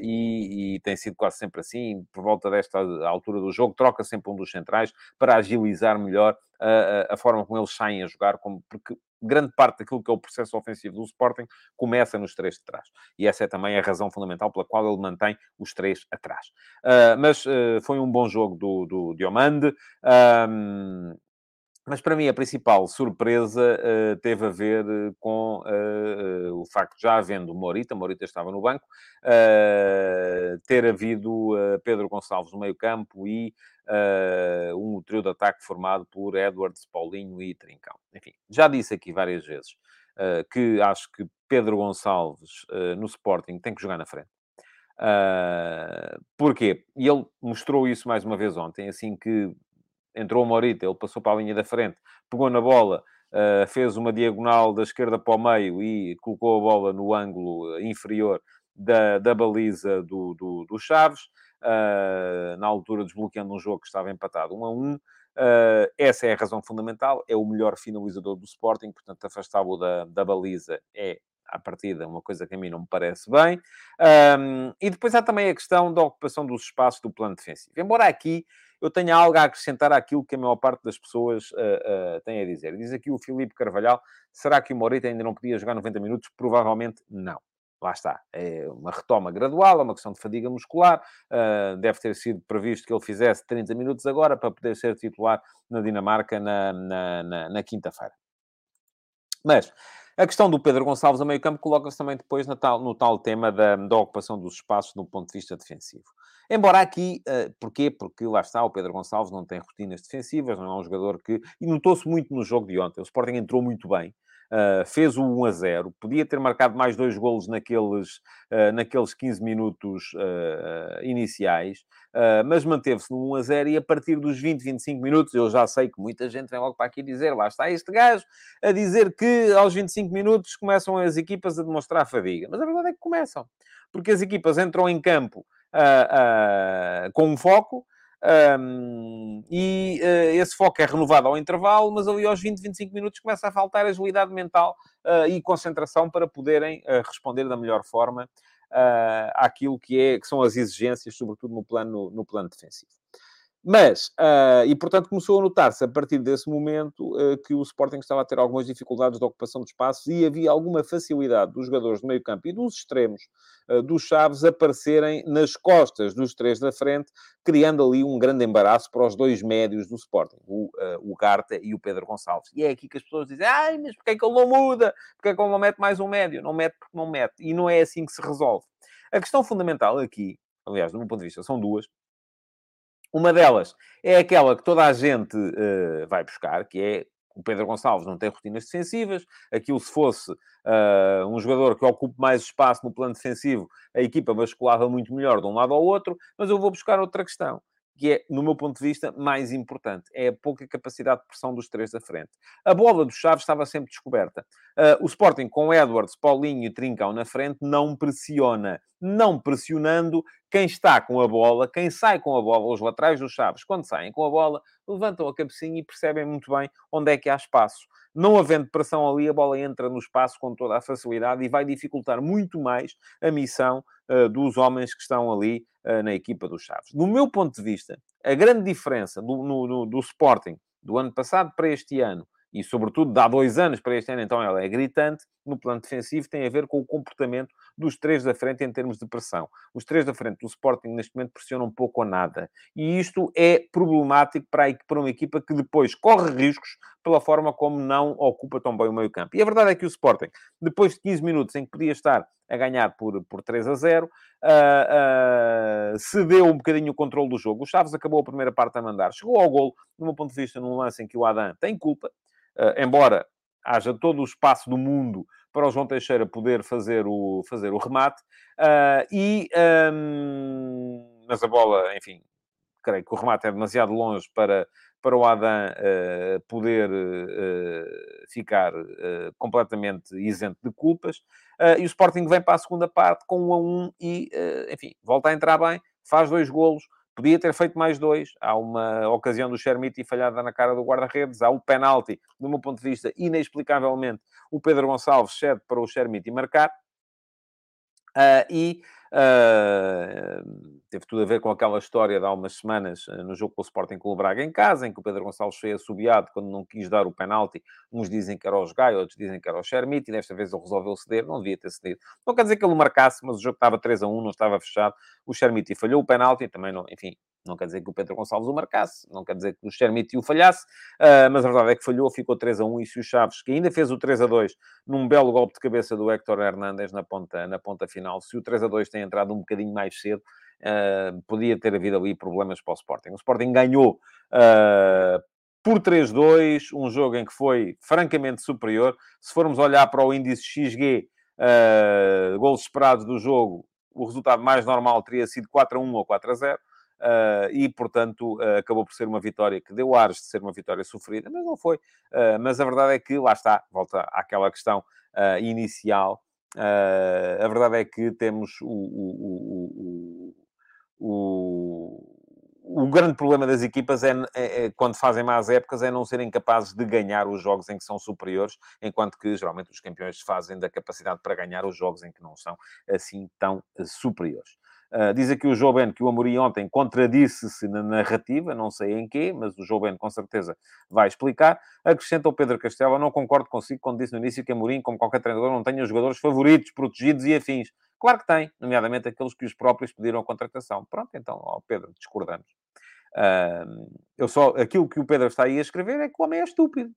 e, e, tem sido quase sempre assim, por volta desta altura do jogo, troca sempre um dos centrais para agilizar melhor a, a, forma como eles saem a jogar, como, porque grande parte daquilo que é o processo ofensivo do Sporting começa nos três de trás. E essa é também a razão fundamental pela qual ele mantém os três atrás. Uh, mas uh, foi um bom jogo do, do Diomande. Um, mas para mim a principal surpresa uh, teve a ver com uh, uh, o facto de já havendo Morita, Morita estava no banco, ter havido Pedro Gonçalves no meio campo e um trio de ataque formado por Edwards, Paulinho e Trincão. Enfim, já disse aqui várias vezes que acho que Pedro Gonçalves no Sporting tem que jogar na frente. Uh, porquê? E ele mostrou isso mais uma vez ontem, assim que entrou o Morita, ele passou para a linha da frente, pegou na bola, uh, fez uma diagonal da esquerda para o meio e colocou a bola no ângulo inferior da, da baliza do, do, do Chaves, uh, na altura desbloqueando um jogo que estava empatado 1 a 1. Uh, essa é a razão fundamental, é o melhor finalizador do Sporting, portanto, afastá-lo da, da baliza é à partida, uma coisa que a mim não me parece bem. Um, e depois há também a questão da ocupação dos espaços do plano defensivo. Embora aqui eu tenha algo a acrescentar àquilo que a maior parte das pessoas uh, uh, tem a dizer. Diz aqui o Filipe Carvalhal, será que o Morita ainda não podia jogar 90 minutos? Provavelmente não. Lá está, é uma retoma gradual, é uma questão de fadiga muscular. Uh, deve ter sido previsto que ele fizesse 30 minutos agora para poder ser titular na Dinamarca na, na, na, na quinta-feira. Mas a questão do Pedro Gonçalves a meio campo coloca-se também depois tal, no tal tema da, da, ocupação dos espaços do ponto de vista defensivo. Embora aqui, uh, porquê? Porque lá está, o Pedro Gonçalves não tem rotinas defensivas, não é um jogador que... E notou-se muito no jogo de ontem. O Sporting entrou muito bem. Uh, fez o 1 a 0, podia ter marcado mais dois golos naqueles, uh, naqueles 15 minutos uh, iniciais, mas manteve-se no 1 a 0 e a partir dos 20, 25 minutos, eu já sei que muita gente vem logo para aqui dizer, lá está este gajo, a dizer que aos 25 minutos começam as equipas a demonstrar fadiga. Mas a verdade é que começam, porque as equipas entram em campo com um foco, um, e uh, esse foco é renovado ao intervalo, mas ali aos 20, 25 minutos começa a faltar agilidade mental uh, e concentração para poderem uh, responder da melhor forma àquilo que, é, que são as exigências, sobretudo no plano, no plano defensivo. Mas, uh, e portanto começou a notar-se a partir desse momento uh, que o Sporting estava a ter algumas dificuldades de ocupação de espaços e havia alguma facilidade dos jogadores do meio campo e dos extremos uh, dos Chaves aparecerem nas costas dos três da frente, criando ali um grande embaraço para os dois médios do Sporting, o, o Garta e o Pedro Gonçalves. E é aqui que as pessoas dizem, ai, mas porquê é que ele não muda? Porquê é que ele não mete mais um médio? Não mete porque não mete. E não é assim que se resolve. A questão fundamental aqui, aliás, do meu ponto de vista, são duas. Uma delas é aquela que toda a gente uh, vai buscar, que é o Pedro Gonçalves não tem rotinas defensivas. Aquilo, se fosse uh, um jogador que ocupe mais espaço no plano defensivo, a equipa basculava muito melhor de um lado ao outro. Mas eu vou buscar outra questão que é, no meu ponto de vista, mais importante. É a pouca capacidade de pressão dos três da frente. A bola do Chaves estava sempre descoberta. Uh, o Sporting, com Edwards, Paulinho e Trincão na frente, não pressiona. Não pressionando quem está com a bola, quem sai com a bola, os laterais dos Chaves, quando saem com a bola, levantam a cabecinha e percebem muito bem onde é que há espaço. Não havendo pressão ali, a bola entra no espaço com toda a facilidade e vai dificultar muito mais a missão dos homens que estão ali uh, na equipa dos Chaves. Do meu ponto de vista, a grande diferença do, no, no, do Sporting do ano passado para este ano e, sobretudo, de há dois anos para este ano, então ela é gritante, no plano defensivo, tem a ver com o comportamento dos três da frente em termos de pressão. Os três da frente do Sporting, neste momento, pressionam pouco ou nada. E isto é problemático para, para uma equipa que depois corre riscos pela forma como não ocupa tão bem o meio campo. E a verdade é que o Sporting, depois de 15 minutos em que podia estar a ganhar por, por 3 a 0, uh, uh, cedeu um bocadinho o controle do jogo. O Chaves acabou a primeira parte a mandar. Chegou ao gol, de um ponto de vista, num lance em que o Adam tem culpa, embora haja todo o espaço do mundo para o João Teixeira poder fazer o, fazer o remate. Uh, e, um, mas a bola, enfim, creio que o remate é demasiado longe para, para o Adam uh, poder uh, ficar completamente isento de culpas. e o Sporting vem para a segunda parte com 1 a 1 e, enfim, volta a entrar bem, faz dois golos, Podia ter feito mais dois. Há uma ocasião do Chermiti falhada na cara do guarda-redes. Há o penalti, do meu ponto de vista, inexplicavelmente, o Pedro Gonçalves cede para o Chermiti marcar. Uh, e uh, teve tudo a ver com aquela história de há umas semanas uh, no jogo com o Sporting com o Braga em casa, em que o Pedro Gonçalves foi assobiado quando não quis dar o penalti. Uns dizem que era o Gai, outros dizem que era o Chermiti, e desta vez ele resolveu ceder, não devia ter cedido. Não quer dizer que ele marcasse, mas o jogo estava 3 a 1, não estava fechado. O Chermiti falhou o penalti, também não, enfim, não quer dizer que o Pedro Gonçalves o marcasse, não quer dizer que o Chermiti o falhasse, uh, mas a verdade é que falhou, ficou 3 a 1 e se o Chaves, que ainda fez o 3 a 2 num belo golpe de cabeça do Héctor Hernández na ponta, na ponta final, se o 3 a 2 tem entrado um bocadinho mais cedo, uh, podia ter havido ali problemas para o Sporting. O Sporting ganhou uh, por 3-2, um jogo em que foi francamente superior. Se formos olhar para o índice XG, uh, gols esperados do jogo, o resultado mais normal teria sido 4 a 1 ou 4 a 0. Uh, e, portanto, uh, acabou por ser uma vitória que deu ares de ser uma vitória sofrida, mas não foi. Uh, mas a verdade é que, lá está, volta àquela questão inicial, a verdade é que temos o, o, o, o, grande problema das equipas é, é, é, quando fazem más épocas, é não serem capazes de ganhar os jogos em que são superiores, enquanto que geralmente os campeões fazem da capacidade para ganhar os jogos em que não são assim tão superiores. Uh, diz aqui o João Ben que o Amorim ontem contradisse-se na narrativa, não sei em quê, mas o João Ben com certeza vai explicar. Acrescenta o Pedro Castelo, não concordo consigo quando disse no início que Amorim, como qualquer treinador, não tem os jogadores favoritos, protegidos e afins. Claro que tem, nomeadamente aqueles que os próprios pediram a contratação. Pronto, então, ó, Pedro, discordamos. Uh, eu só, aquilo que o Pedro está aí a escrever é que o homem é estúpido.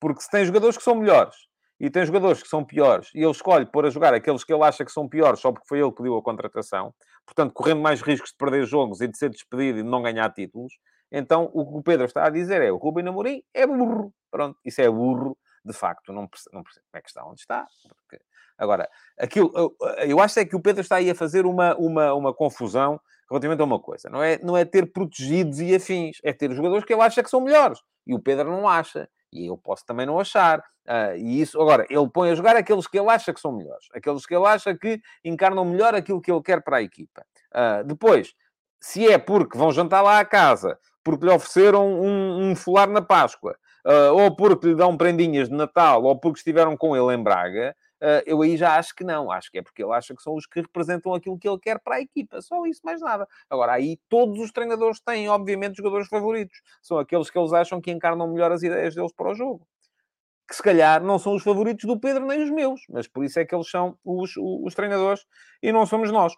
Porque se tem jogadores que são melhores e tem jogadores que são piores e ele escolhe pôr a jogar aqueles que ele acha que são piores só porque foi ele que pediu a contratação, portanto, correndo mais riscos de perder jogos e de ser despedido e de não ganhar títulos, então o que o Pedro está a dizer é o Rubem Amorim é burro. Pronto, isso é burro, de facto, não percebo, não percebo como é que está onde está. Porque... Agora, aquilo, eu, acho é que o Pedro está aí a fazer uma, uma, uma confusão relativamente a uma coisa. Não é, não é ter protegidos e afins, é ter jogadores que ele acha que são melhores. E o Pedro não acha. E eu posso também não achar. Uh, e isso, agora, ele põe a jogar aqueles que ele acha que são melhores, aqueles que ele acha que encarnam melhor aquilo que ele quer para a equipa. Uh, depois, se é porque vão jantar lá à casa, porque lhe ofereceram um, um folar na Páscoa, uh, ou porque lhe dão prendinhas de Natal, ou porque estiveram com ele em Braga, eu aí já acho que não. Acho que é porque ele acha que são os que representam aquilo que ele quer para a equipa. Só isso, mais nada. Agora, aí todos os treinadores têm, obviamente, jogadores favoritos. São aqueles que eles acham que encarnam melhor as ideias deles para o jogo. Que se calhar não são os favoritos do Pedro nem os meus, mas por isso é que eles são os, os, os treinadores e não somos nós.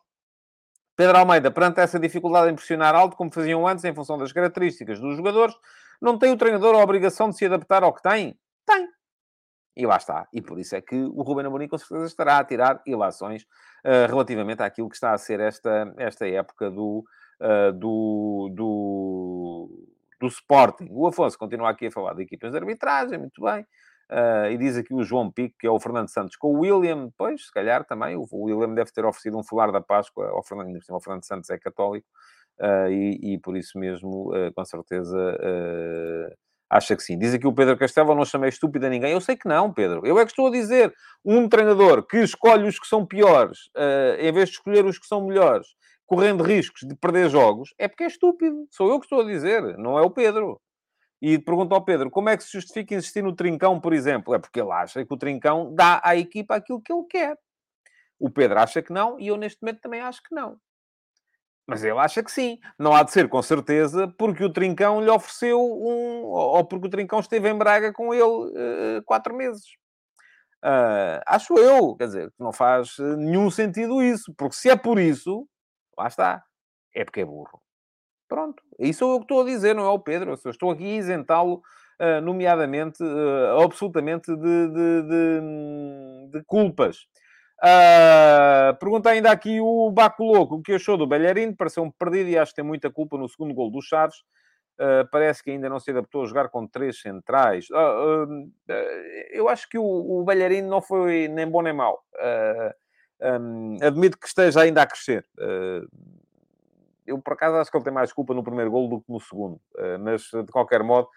Pedro Almeida, perante essa dificuldade em pressionar alto, como faziam antes, em função das características dos jogadores, não tem o treinador a obrigação de se adaptar ao que tem? Tem. E lá está. E por isso é que o Ruben Amorim com certeza estará a tirar ilações uh, relativamente àquilo que está a ser esta, esta época do, uh, do, do, do Sporting. O Afonso continua aqui a falar de equipas de arbitragem, muito bem. Uh, e diz aqui o João Pico, que é o Fernando Santos com o William. Pois, se calhar também, o William deve ter oferecido um folar da Páscoa ao Fernando, o Fernando Santos é católico. E, e, por isso mesmo, com certeza, acha que sim. Diz aqui o Pedro Castelo, não chamei estúpido a ninguém. Eu sei que não, Pedro. Eu é que estou a dizer. Um treinador que escolhe os que são piores, uh, em vez de escolher os que são melhores, correndo riscos de perder jogos, é porque é estúpido. Sou eu que estou a dizer, não é o Pedro. E pergunto ao Pedro, como é que se justifica insistir no Trincão, por exemplo? É porque ele acha que o Trincão dá à equipa aquilo que ele quer. O Pedro acha que não, e eu neste momento também acho que não. Mas ele acha que sim. Não há de ser, com certeza, porque o Trincão lhe ofereceu um... Ou porque o Trincão esteve em Braga com ele uh, quatro meses. Uh, acho eu. Quer dizer, não faz eh, nenhum sentido isso. Porque se é por isso, lá está. É porque é burro. Pronto. Isso é o que estou a dizer, não é o Pedro. Eu estou aqui a isentá-lo, uh, nomeadamente, absolutamente de, de, de, de culpas. Uh, pergunta ainda aqui o Baco Louco, o que achou do Belharino, pareceu-me perdido e acho que tem muita culpa no segundo gol do Chaves. Uh, parece que ainda não se adaptou a jogar com três centrais. Uh, eu acho que o, o Belharino não foi nem bom nem mau. Um, admito que esteja ainda a crescer. eu, por acaso, acho que ele tem mais culpa no primeiro gol do que no segundo. mas, de qualquer modo,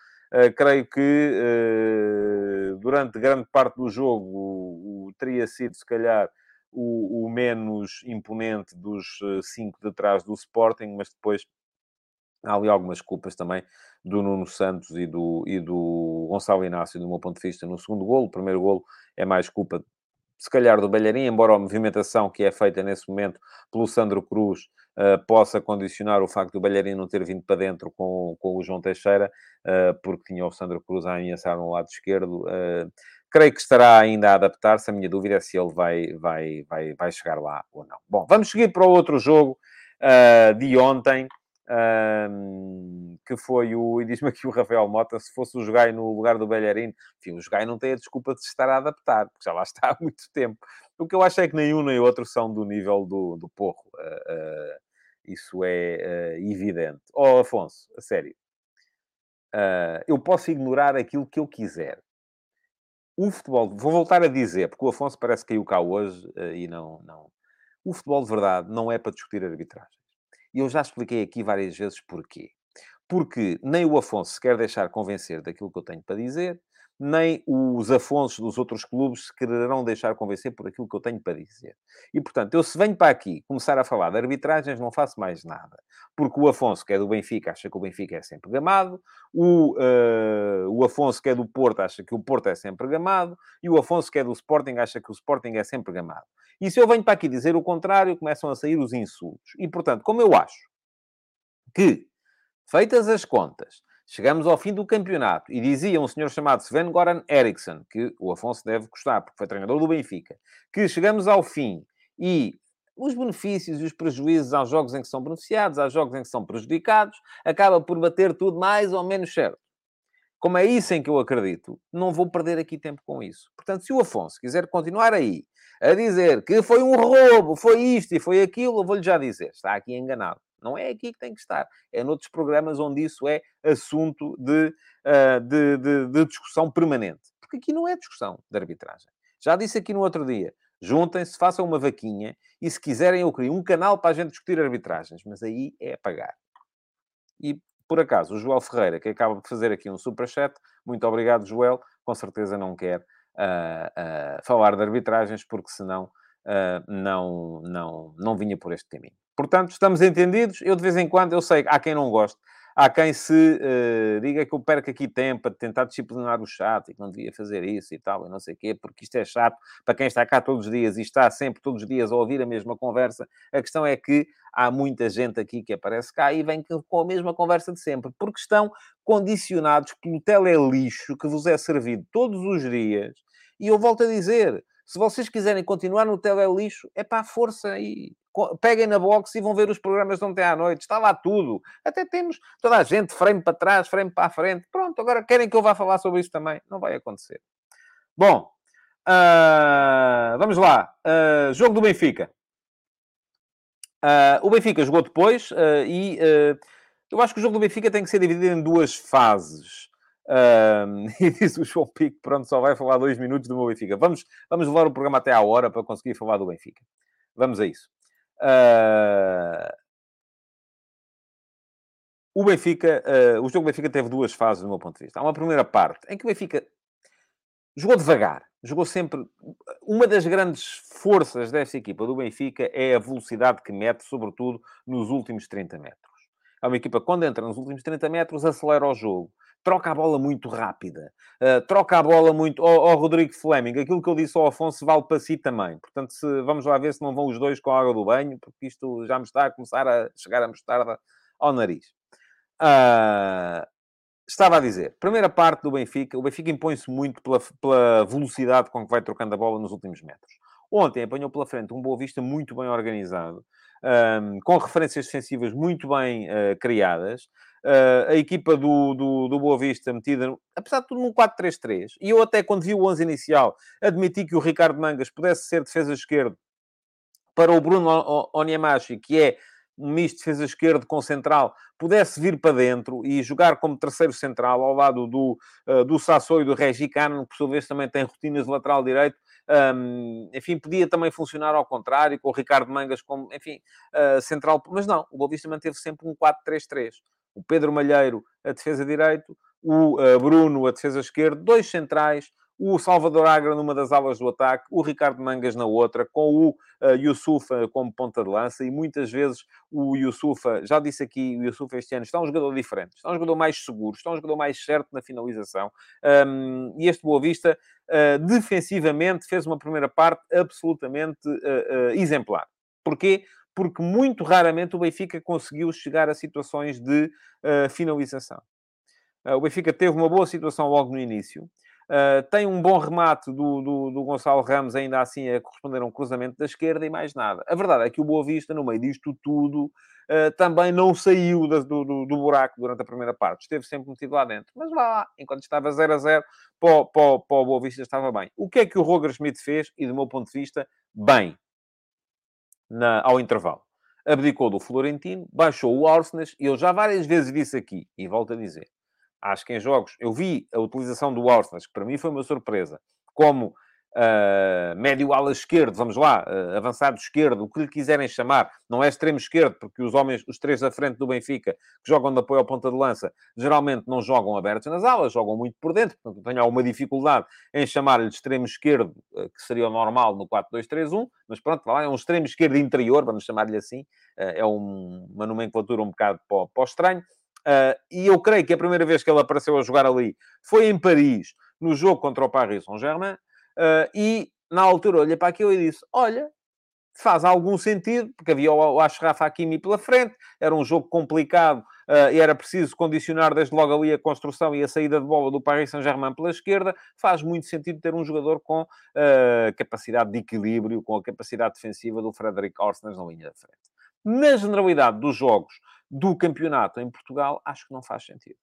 creio que uh, durante grande parte do jogo o, o teria sido, se calhar, o, o, menos imponente dos uh, cinco de trás do Sporting, mas depois há ali algumas culpas também do Nuno Santos e do, e do Gonçalo Inácio, do meu ponto de vista, no segundo golo. O primeiro golo é mais culpa, se calhar, do Belharim, embora a movimentação que é feita nesse momento pelo Sandro Cruz uh, possa condicionar o facto do Balharim não ter vindo para dentro com, com o João Teixeira, uh, porque tinha o Sandro Cruz a ameaçar no lado esquerdo. Uh, creio que estará ainda a adaptar-se. A minha dúvida é se ele vai, vai, vai, vai chegar lá ou não. Bom, vamos seguir para o outro jogo de ontem. Um, que foi o. E diz-me aqui o Rafael Mota: se fosse o Jogai no lugar do Belharino, enfim, o Jogai não tem a desculpa de se estar a adaptar, porque já lá está há muito tempo. O que eu acho é que nenhum nem outro são do nível do, do Porro. Uh, uh, isso é uh, evidente. Oh, Afonso, a sério. eu posso ignorar aquilo que eu quiser. O futebol, vou voltar a dizer, porque o Afonso parece que caiu cá hoje e não, não. O futebol de verdade não é para discutir arbitragem. E eu já expliquei aqui várias vezes porquê. Porque nem o Afonso se quer deixar convencer daquilo que eu tenho para dizer, nem os Afonsos dos outros clubes se quererão deixar convencer por aquilo que eu tenho para dizer. E, portanto, eu se venho para aqui começar a falar de arbitragens, não faço mais nada. Porque o Afonso, que é do Benfica, acha que o Benfica é sempre gamado, o, uh, o Afonso, que é do Porto, acha que o Porto é sempre gamado, e o Afonso, que é do Sporting, acha que o Sporting é sempre gamado. E se eu venho para aqui dizer o contrário, começam a sair os insultos. E, portanto, como eu acho que, feitas as contas, Chegamos ao fim do campeonato e dizia um senhor chamado Sven Goran Eriksson, que o Afonso deve gostar, porque foi treinador do Benfica, que chegamos ao fim e os benefícios e os prejuízos aos jogos em que são beneficiados, aos jogos em que são prejudicados, acaba por bater tudo mais ou menos certo. Como é isso em que eu acredito, não vou perder aqui tempo com isso. Portanto, se o Afonso quiser continuar aí a dizer que foi um roubo, foi isto e foi aquilo, eu vou-lhe já dizer, está aqui enganado. Não é aqui que tem que estar. É noutros programas onde isso é assunto de, uh, de, de, de discussão permanente. Porque aqui não é discussão de arbitragem. Já disse aqui no outro dia. Juntem-se, façam uma vaquinha e, se quiserem, eu crio um canal para a gente discutir arbitragens. Mas aí é pagar. E, por acaso, o Joel Ferreira, que acaba de fazer aqui um superchat, muito obrigado, Joel. Com certeza não quer uh, uh, falar de arbitragens, porque senão uh, não, não, não vinha por este caminho. Portanto, estamos entendidos. Eu, de vez em quando, eu sei, há quem não goste. Há quem se uh, diga que eu perco aqui tempo a tentar disciplinar o chat e que não devia fazer isso e tal, e não sei o quê, porque isto é chato para quem está cá todos os dias e está sempre todos os dias a ouvir a mesma conversa. A questão é que há muita gente aqui que aparece cá e vem com a mesma conversa de sempre, porque estão condicionados pelo telelixo que vos é servido todos os dias. E eu volto a dizer, se vocês quiserem continuar no telelixo, é para a força e peguem na box e vão ver os programas de ontem à noite. Está lá tudo. Até temos toda a gente, frame para trás, frame para a frente. Pronto, agora querem que eu vá falar sobre isso também? Não vai acontecer. Bom, uh, vamos lá. Uh, jogo do Benfica. o Benfica jogou depois e eu acho que o jogo do Benfica tem que ser dividido em duas fases. Um, e disse o João Pico, pronto, só vai falar dois minutos do meu Benfica. Vamos, vamos levar o programa até à hora para conseguir falar do Benfica. Vamos a isso. Uh, o Benfica, uh, o jogo do Benfica teve duas fases, do meu ponto de vista. Há uma primeira parte em que o Benfica jogou devagar, jogou sempre. Uma das grandes forças desta equipa do Benfica é a velocidade que mete, sobretudo nos últimos 30 metros. É uma equipa, quando entra nos últimos 30 metros, acelera o jogo troca a bola muito rápida, uh, troca a bola muito. Ó oh, oh, Rodrigo Fleming, aquilo que eu disse ao Afonso vale para si também. Portanto, se, vamos lá ver se não vão os dois com a água do banho, porque isto já me está a começar a chegar a mostarda ao nariz. Uh, estava a dizer, primeira parte do Benfica, o Benfica impõe-se muito pela, pela, velocidade com que vai trocando a bola nos últimos metros. Ontem apanhou pela frente um Boa Vista muito bem organizado, um, com referências defensivas muito bem uh, criadas, Uh, a equipa do, do, do Boa Vista metida, apesar de tudo, num 4-3-3. E eu até, quando vi o 11 inicial, admiti que o Ricardo Mangas pudesse ser defesa esquerdo para o Bruno Onyemachi, que é um misto de defesa esquerdo com central, pudesse vir para dentro e jogar como terceiro central ao lado do, uh, do Sassou e do Regi Cano, que por sua vez também tem rotinas de lateral direito. Um, enfim, podia também funcionar ao contrário, com o Ricardo Mangas como, enfim, uh, central. Mas não, o Boa Vista manteve sempre um 4-3-3 o Pedro Malheiro a defesa direito, o uh, Bruno a defesa esquerda, dois centrais, o Salvador Agra numa das alas do ataque, o Ricardo Mangas na outra, com o uh, Yusufa como ponta de lança, e muitas vezes o Yusufa, já disse aqui, o Yusufa este ano está um jogador diferente, está um jogador mais seguro, está um jogador mais certo na finalização, um, e este Boa Vista, uh, defensivamente, fez uma primeira parte absolutamente uh, exemplar. Porquê? Porque muito raramente o Benfica conseguiu chegar a situações de uh, finalização. Uh, o Benfica teve uma boa situação logo no início. Uh, tem um bom remate do, do, do, Gonçalo Ramos, ainda assim a corresponder a um cruzamento da esquerda e mais nada. A verdade é que o Boa Vista, no meio disto tudo, uh, também não saiu do, do, do, buraco durante a primeira parte. Esteve sempre metido lá dentro. Mas lá, enquanto estava 0 a 0, para, para, para o Boa Vista estava bem. O que é que o Roger Schmidt fez? E do meu ponto de vista, bem na, ao intervalo. Abdicou do Florentino, baixou o Arsenal, e eu já várias vezes disse aqui, e volto a dizer, acho que em jogos, eu vi a utilização do Arsenal, que para mim foi uma surpresa, como uh, médio ala esquerdo, vamos lá, uh, avançado esquerdo, o que lhe quiserem chamar, não é extremo esquerdo, porque os homens, os três da frente do Benfica, que jogam de apoio ao ponta de lança, geralmente não jogam abertos nas alas, jogam muito por dentro, portanto tenho alguma dificuldade em chamar-lhe extremo esquerdo, uh, que seria o normal no 4-2-3-1, mas pronto, lá, é um extremo esquerdo interior, vamos chamar-lhe assim, é um, uma nomenclatura um bocado para, o estranho, Uh, e eu creio que a primeira vez que ele apareceu a jogar ali foi em Paris, no jogo contra o Paris Saint-Germain, Uh, e na altura olhei para aquilo e disse: Olha, faz algum sentido, porque havia o Ashraf Hakimi pela frente, era um jogo complicado uh, e era preciso condicionar desde logo ali a construção e a saída de bola do Paris Saint-Germain pela esquerda. Faz muito sentido ter um jogador com uh, capacidade de equilíbrio, com a capacidade defensiva do Frederic Orsnes na linha da frente. Na generalidade dos jogos do campeonato em Portugal, acho que não faz sentido.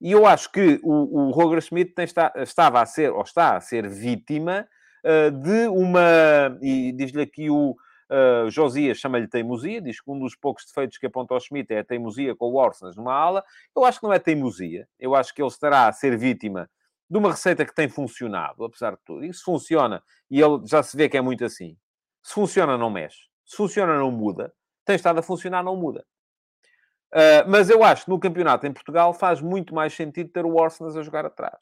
E eu acho que o, o Roger Schmidt tem, está, estava a ser, ou está a ser vítima uh, de uma. E diz-lhe aqui o uh, Josias, chama-lhe teimosia, diz que um dos poucos defeitos que aponta ao Schmidt é a teimosia com o Orsens numa ala. Eu acho que não é teimosia. Eu acho que ele estará a ser vítima de uma receita que tem funcionado, apesar de tudo. E se funciona, e ele já se vê que é muito assim, se funciona, não mexe. Se funciona, não muda. Tem estado a funcionar, não muda. Uh, mas eu acho que no campeonato em Portugal faz muito mais sentido ter o Arsenal a jogar atrás.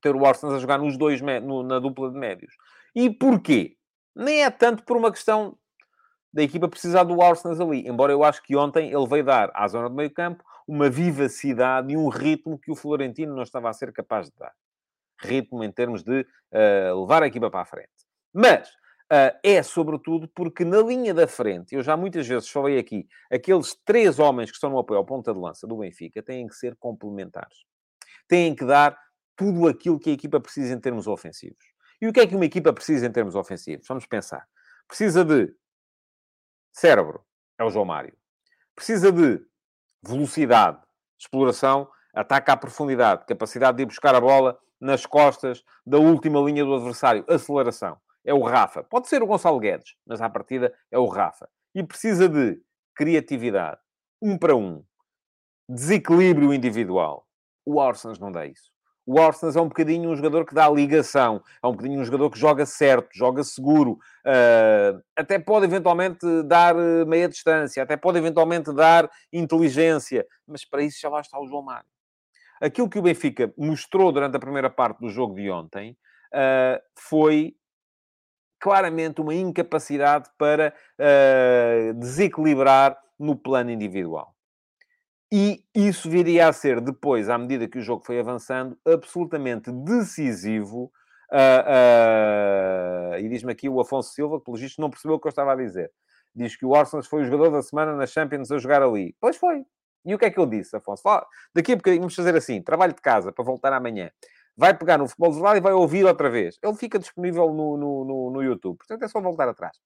Ter o Arsenal a jogar nos dois, no, na dupla de médios. E porquê? Nem é tanto por uma questão da equipa precisar do Arsenal ali. Embora eu acho que ontem ele veio dar à zona do meio campo uma vivacidade e um ritmo que o Florentino não estava a ser capaz de dar. Ritmo em termos de uh, levar a equipa para a frente. Mas é sobretudo porque na linha da frente, eu já muitas vezes falei aqui, aqueles três homens que estão no apoio ao ponta de lança do Benfica têm que ser complementares. Têm que dar tudo aquilo que a equipa precisa em termos ofensivos. E o que é que uma equipa precisa em termos ofensivos? Vamos pensar. Precisa de cérebro, é o João Mário. Precisa de velocidade, exploração, ataque à profundidade, capacidade de ir buscar a bola nas costas da última linha do adversário, aceleração é o Rafa. Pode ser o Gonçalo Guedes, mas à partida é o Rafa. e precisa de criatividade, um para um, desequilíbrio individual. O Orsens não dá isso. O Orsens é um bocadinho um jogador que dá ligação, é um bocadinho um jogador que joga certo, joga seguro, uh, até pode eventualmente dar uh, meia distância, até pode eventualmente dar inteligência, mas para isso já lá está o João Mário. Aquilo que o Benfica mostrou durante a primeira parte do jogo de ontem uh, foi claramente uma incapacidade para desequilibrar no plano individual. E isso viria a ser, depois, à medida que o jogo foi avançando, absolutamente decisivo. Uh, uh, e diz-me aqui o Afonso Silva, que pelo visto não percebeu o que eu estava a dizer. Diz que o Orsons foi o jogador da semana na Champions a jogar ali. Pois foi. E o que é que eu disse, Afonso? Fala, daqui a bocadinho vamos fazer assim, trabalho de casa, para voltar amanhã. Vai pegar no futebol de verdade e vai ouvir outra vez. Ele fica disponível no, no, no, no YouTube. Portanto, é só voltar atrás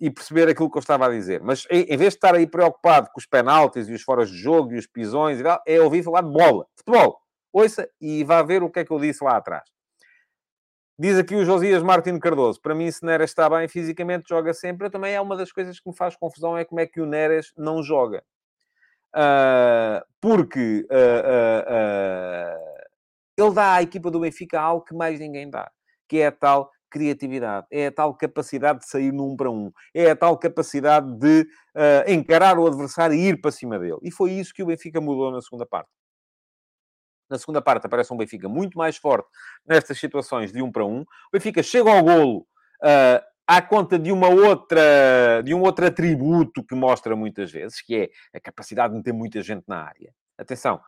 e perceber aquilo que eu estava a dizer. Mas em vez de estar aí preocupado com os penaltis e os foras de jogo e os pisões e tal, é ouvir falar de bola, futebol. Ouça e vá ver o que é que eu disse lá atrás. Diz aqui o Josias Martins Cardoso. Para mim, se Neres está bem fisicamente, joga sempre. Eu também é uma das coisas que me faz confusão é como é que o Neres não joga. Uh, porque uh, uh, ele dá à equipa do Benfica algo que mais ninguém dá, que é a tal criatividade, é a tal capacidade de sair num para um, é a tal capacidade de uh, encarar o adversário e ir para cima dele. E foi isso que o Benfica mudou na segunda parte. Na segunda parte aparece um Benfica muito mais forte nestas situações de um para um. O Benfica chega ao golo uh, à conta de uma outra, de um outro atributo que mostra muitas vezes, que é a capacidade de meter muita gente na área. Atenção,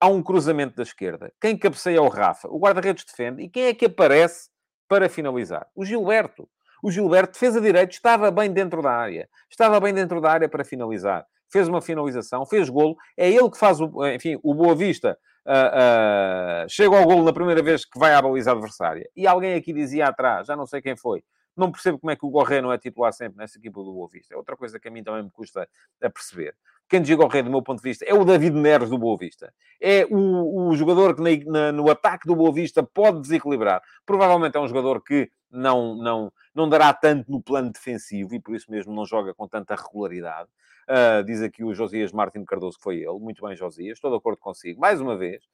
há um cruzamento da esquerda. Quem cabeceia é o Rafa. O guarda-redes defende. E quem é que aparece para finalizar? O Gilberto. O Gilberto, defesa direito, estava bem dentro da área. Estava bem dentro da área para finalizar. Fez uma finalização, fez golo. É ele que faz, o, enfim, o Boa Vista uh, uh, chega ao golo na primeira vez que vai à baliza adversária. E alguém aqui dizia atrás, já não sei quem foi, não percebo como é que o Gorré não é titular sempre nessa equipa do Boa Vista. É outra coisa que a mim também me custa a perceber. Quem diz Gorré, do meu ponto de vista, é o David Neres do Boa Vista. É o, o jogador que na, na, no ataque do Boa Vista pode desequilibrar. Provavelmente é um jogador que não, não, não dará tanto no plano defensivo e por isso mesmo não joga com tanta regularidade. Uh, diz aqui o Josias Martins Cardoso que foi ele. Muito bem, Josias. Estou de acordo consigo. Mais uma vez.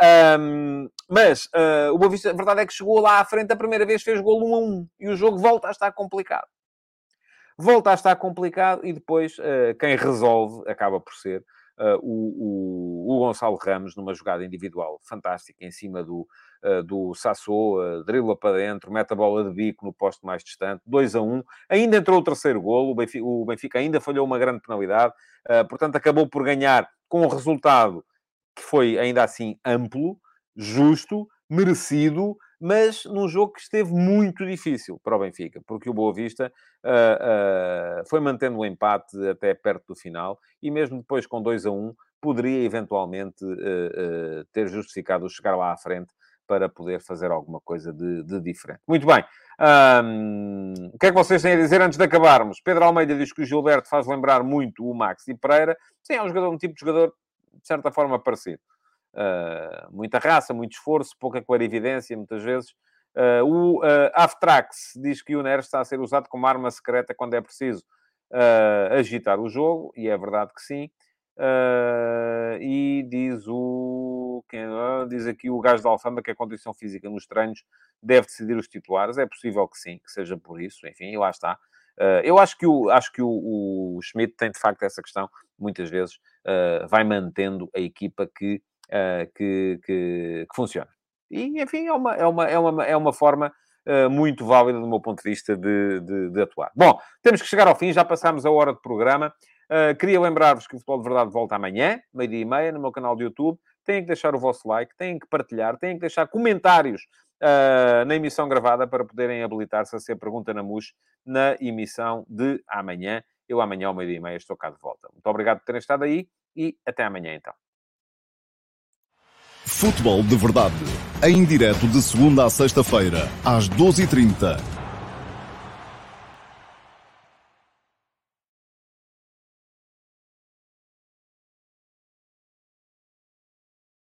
Um, mas uh, o Boa Vista, a verdade é que chegou lá à frente a primeira vez, fez golo 1 a 1 e o jogo volta a estar complicado volta a estar complicado e depois uh, quem resolve acaba por ser uh, o, o, o, Gonçalo Ramos numa jogada individual fantástica em cima do, do Sassou, dribla para dentro, mete a bola de bico no posto mais distante, 2 a 1. Ainda entrou o terceiro golo, o Benfica, o Benfica ainda falhou uma grande penalidade, portanto acabou por ganhar com um resultado que foi ainda assim amplo, justo, merecido, mas num jogo que esteve muito difícil para o Benfica, porque o Boa Vista uh, uh, foi mantendo o empate até perto do final e mesmo depois com 2 a 1 poderia eventualmente uh, ter justificado chegar lá à frente para poder fazer alguma coisa de, de diferente. Muito bem. Um, o que é que vocês têm a dizer antes de acabarmos? Pedro Almeida diz que o Gilberto faz lembrar muito o Max e Pereira. Sim, é um jogador, um tipo de jogador de certa forma parecido. Uh, muita raça, muito esforço, pouca clarividência, muitas vezes. Uh, o uh, Aftrax diz que o Neres está a ser usado como arma secreta quando é preciso agitar o jogo, e é verdade que sim. e diz o. Quem, diz aqui o gajo da Alfama que a condição física nos treinos deve decidir os titulares. É possível que sim, que seja por isso, enfim, e lá está. Eu acho que, o, acho que o, o Schmidt tem de facto essa questão, muitas vezes vai mantendo a equipa que uh, que, que, que, funciona. E, enfim, é uma, é uma, é uma, é uma forma muito válida, do meu ponto de vista, de, de, de, atuar. Bom, temos que chegar ao fim, já passámos a hora de programa. Uh, queria lembrar-vos que o Futebol de Verdade volta amanhã, meio-dia e meia, no meu canal de YouTube. Têm que deixar o vosso like, têm que partilhar, têm que deixar comentários uh, na emissão gravada para poderem habilitar-se a ser pergunta na MUS na emissão de amanhã. Eu amanhã, ao meio-dia e meia, estou cá de volta. Muito obrigado por terem estado aí e até amanhã, então. Futebol de Verdade. Em direto de segunda a sexta-feira, às 12h30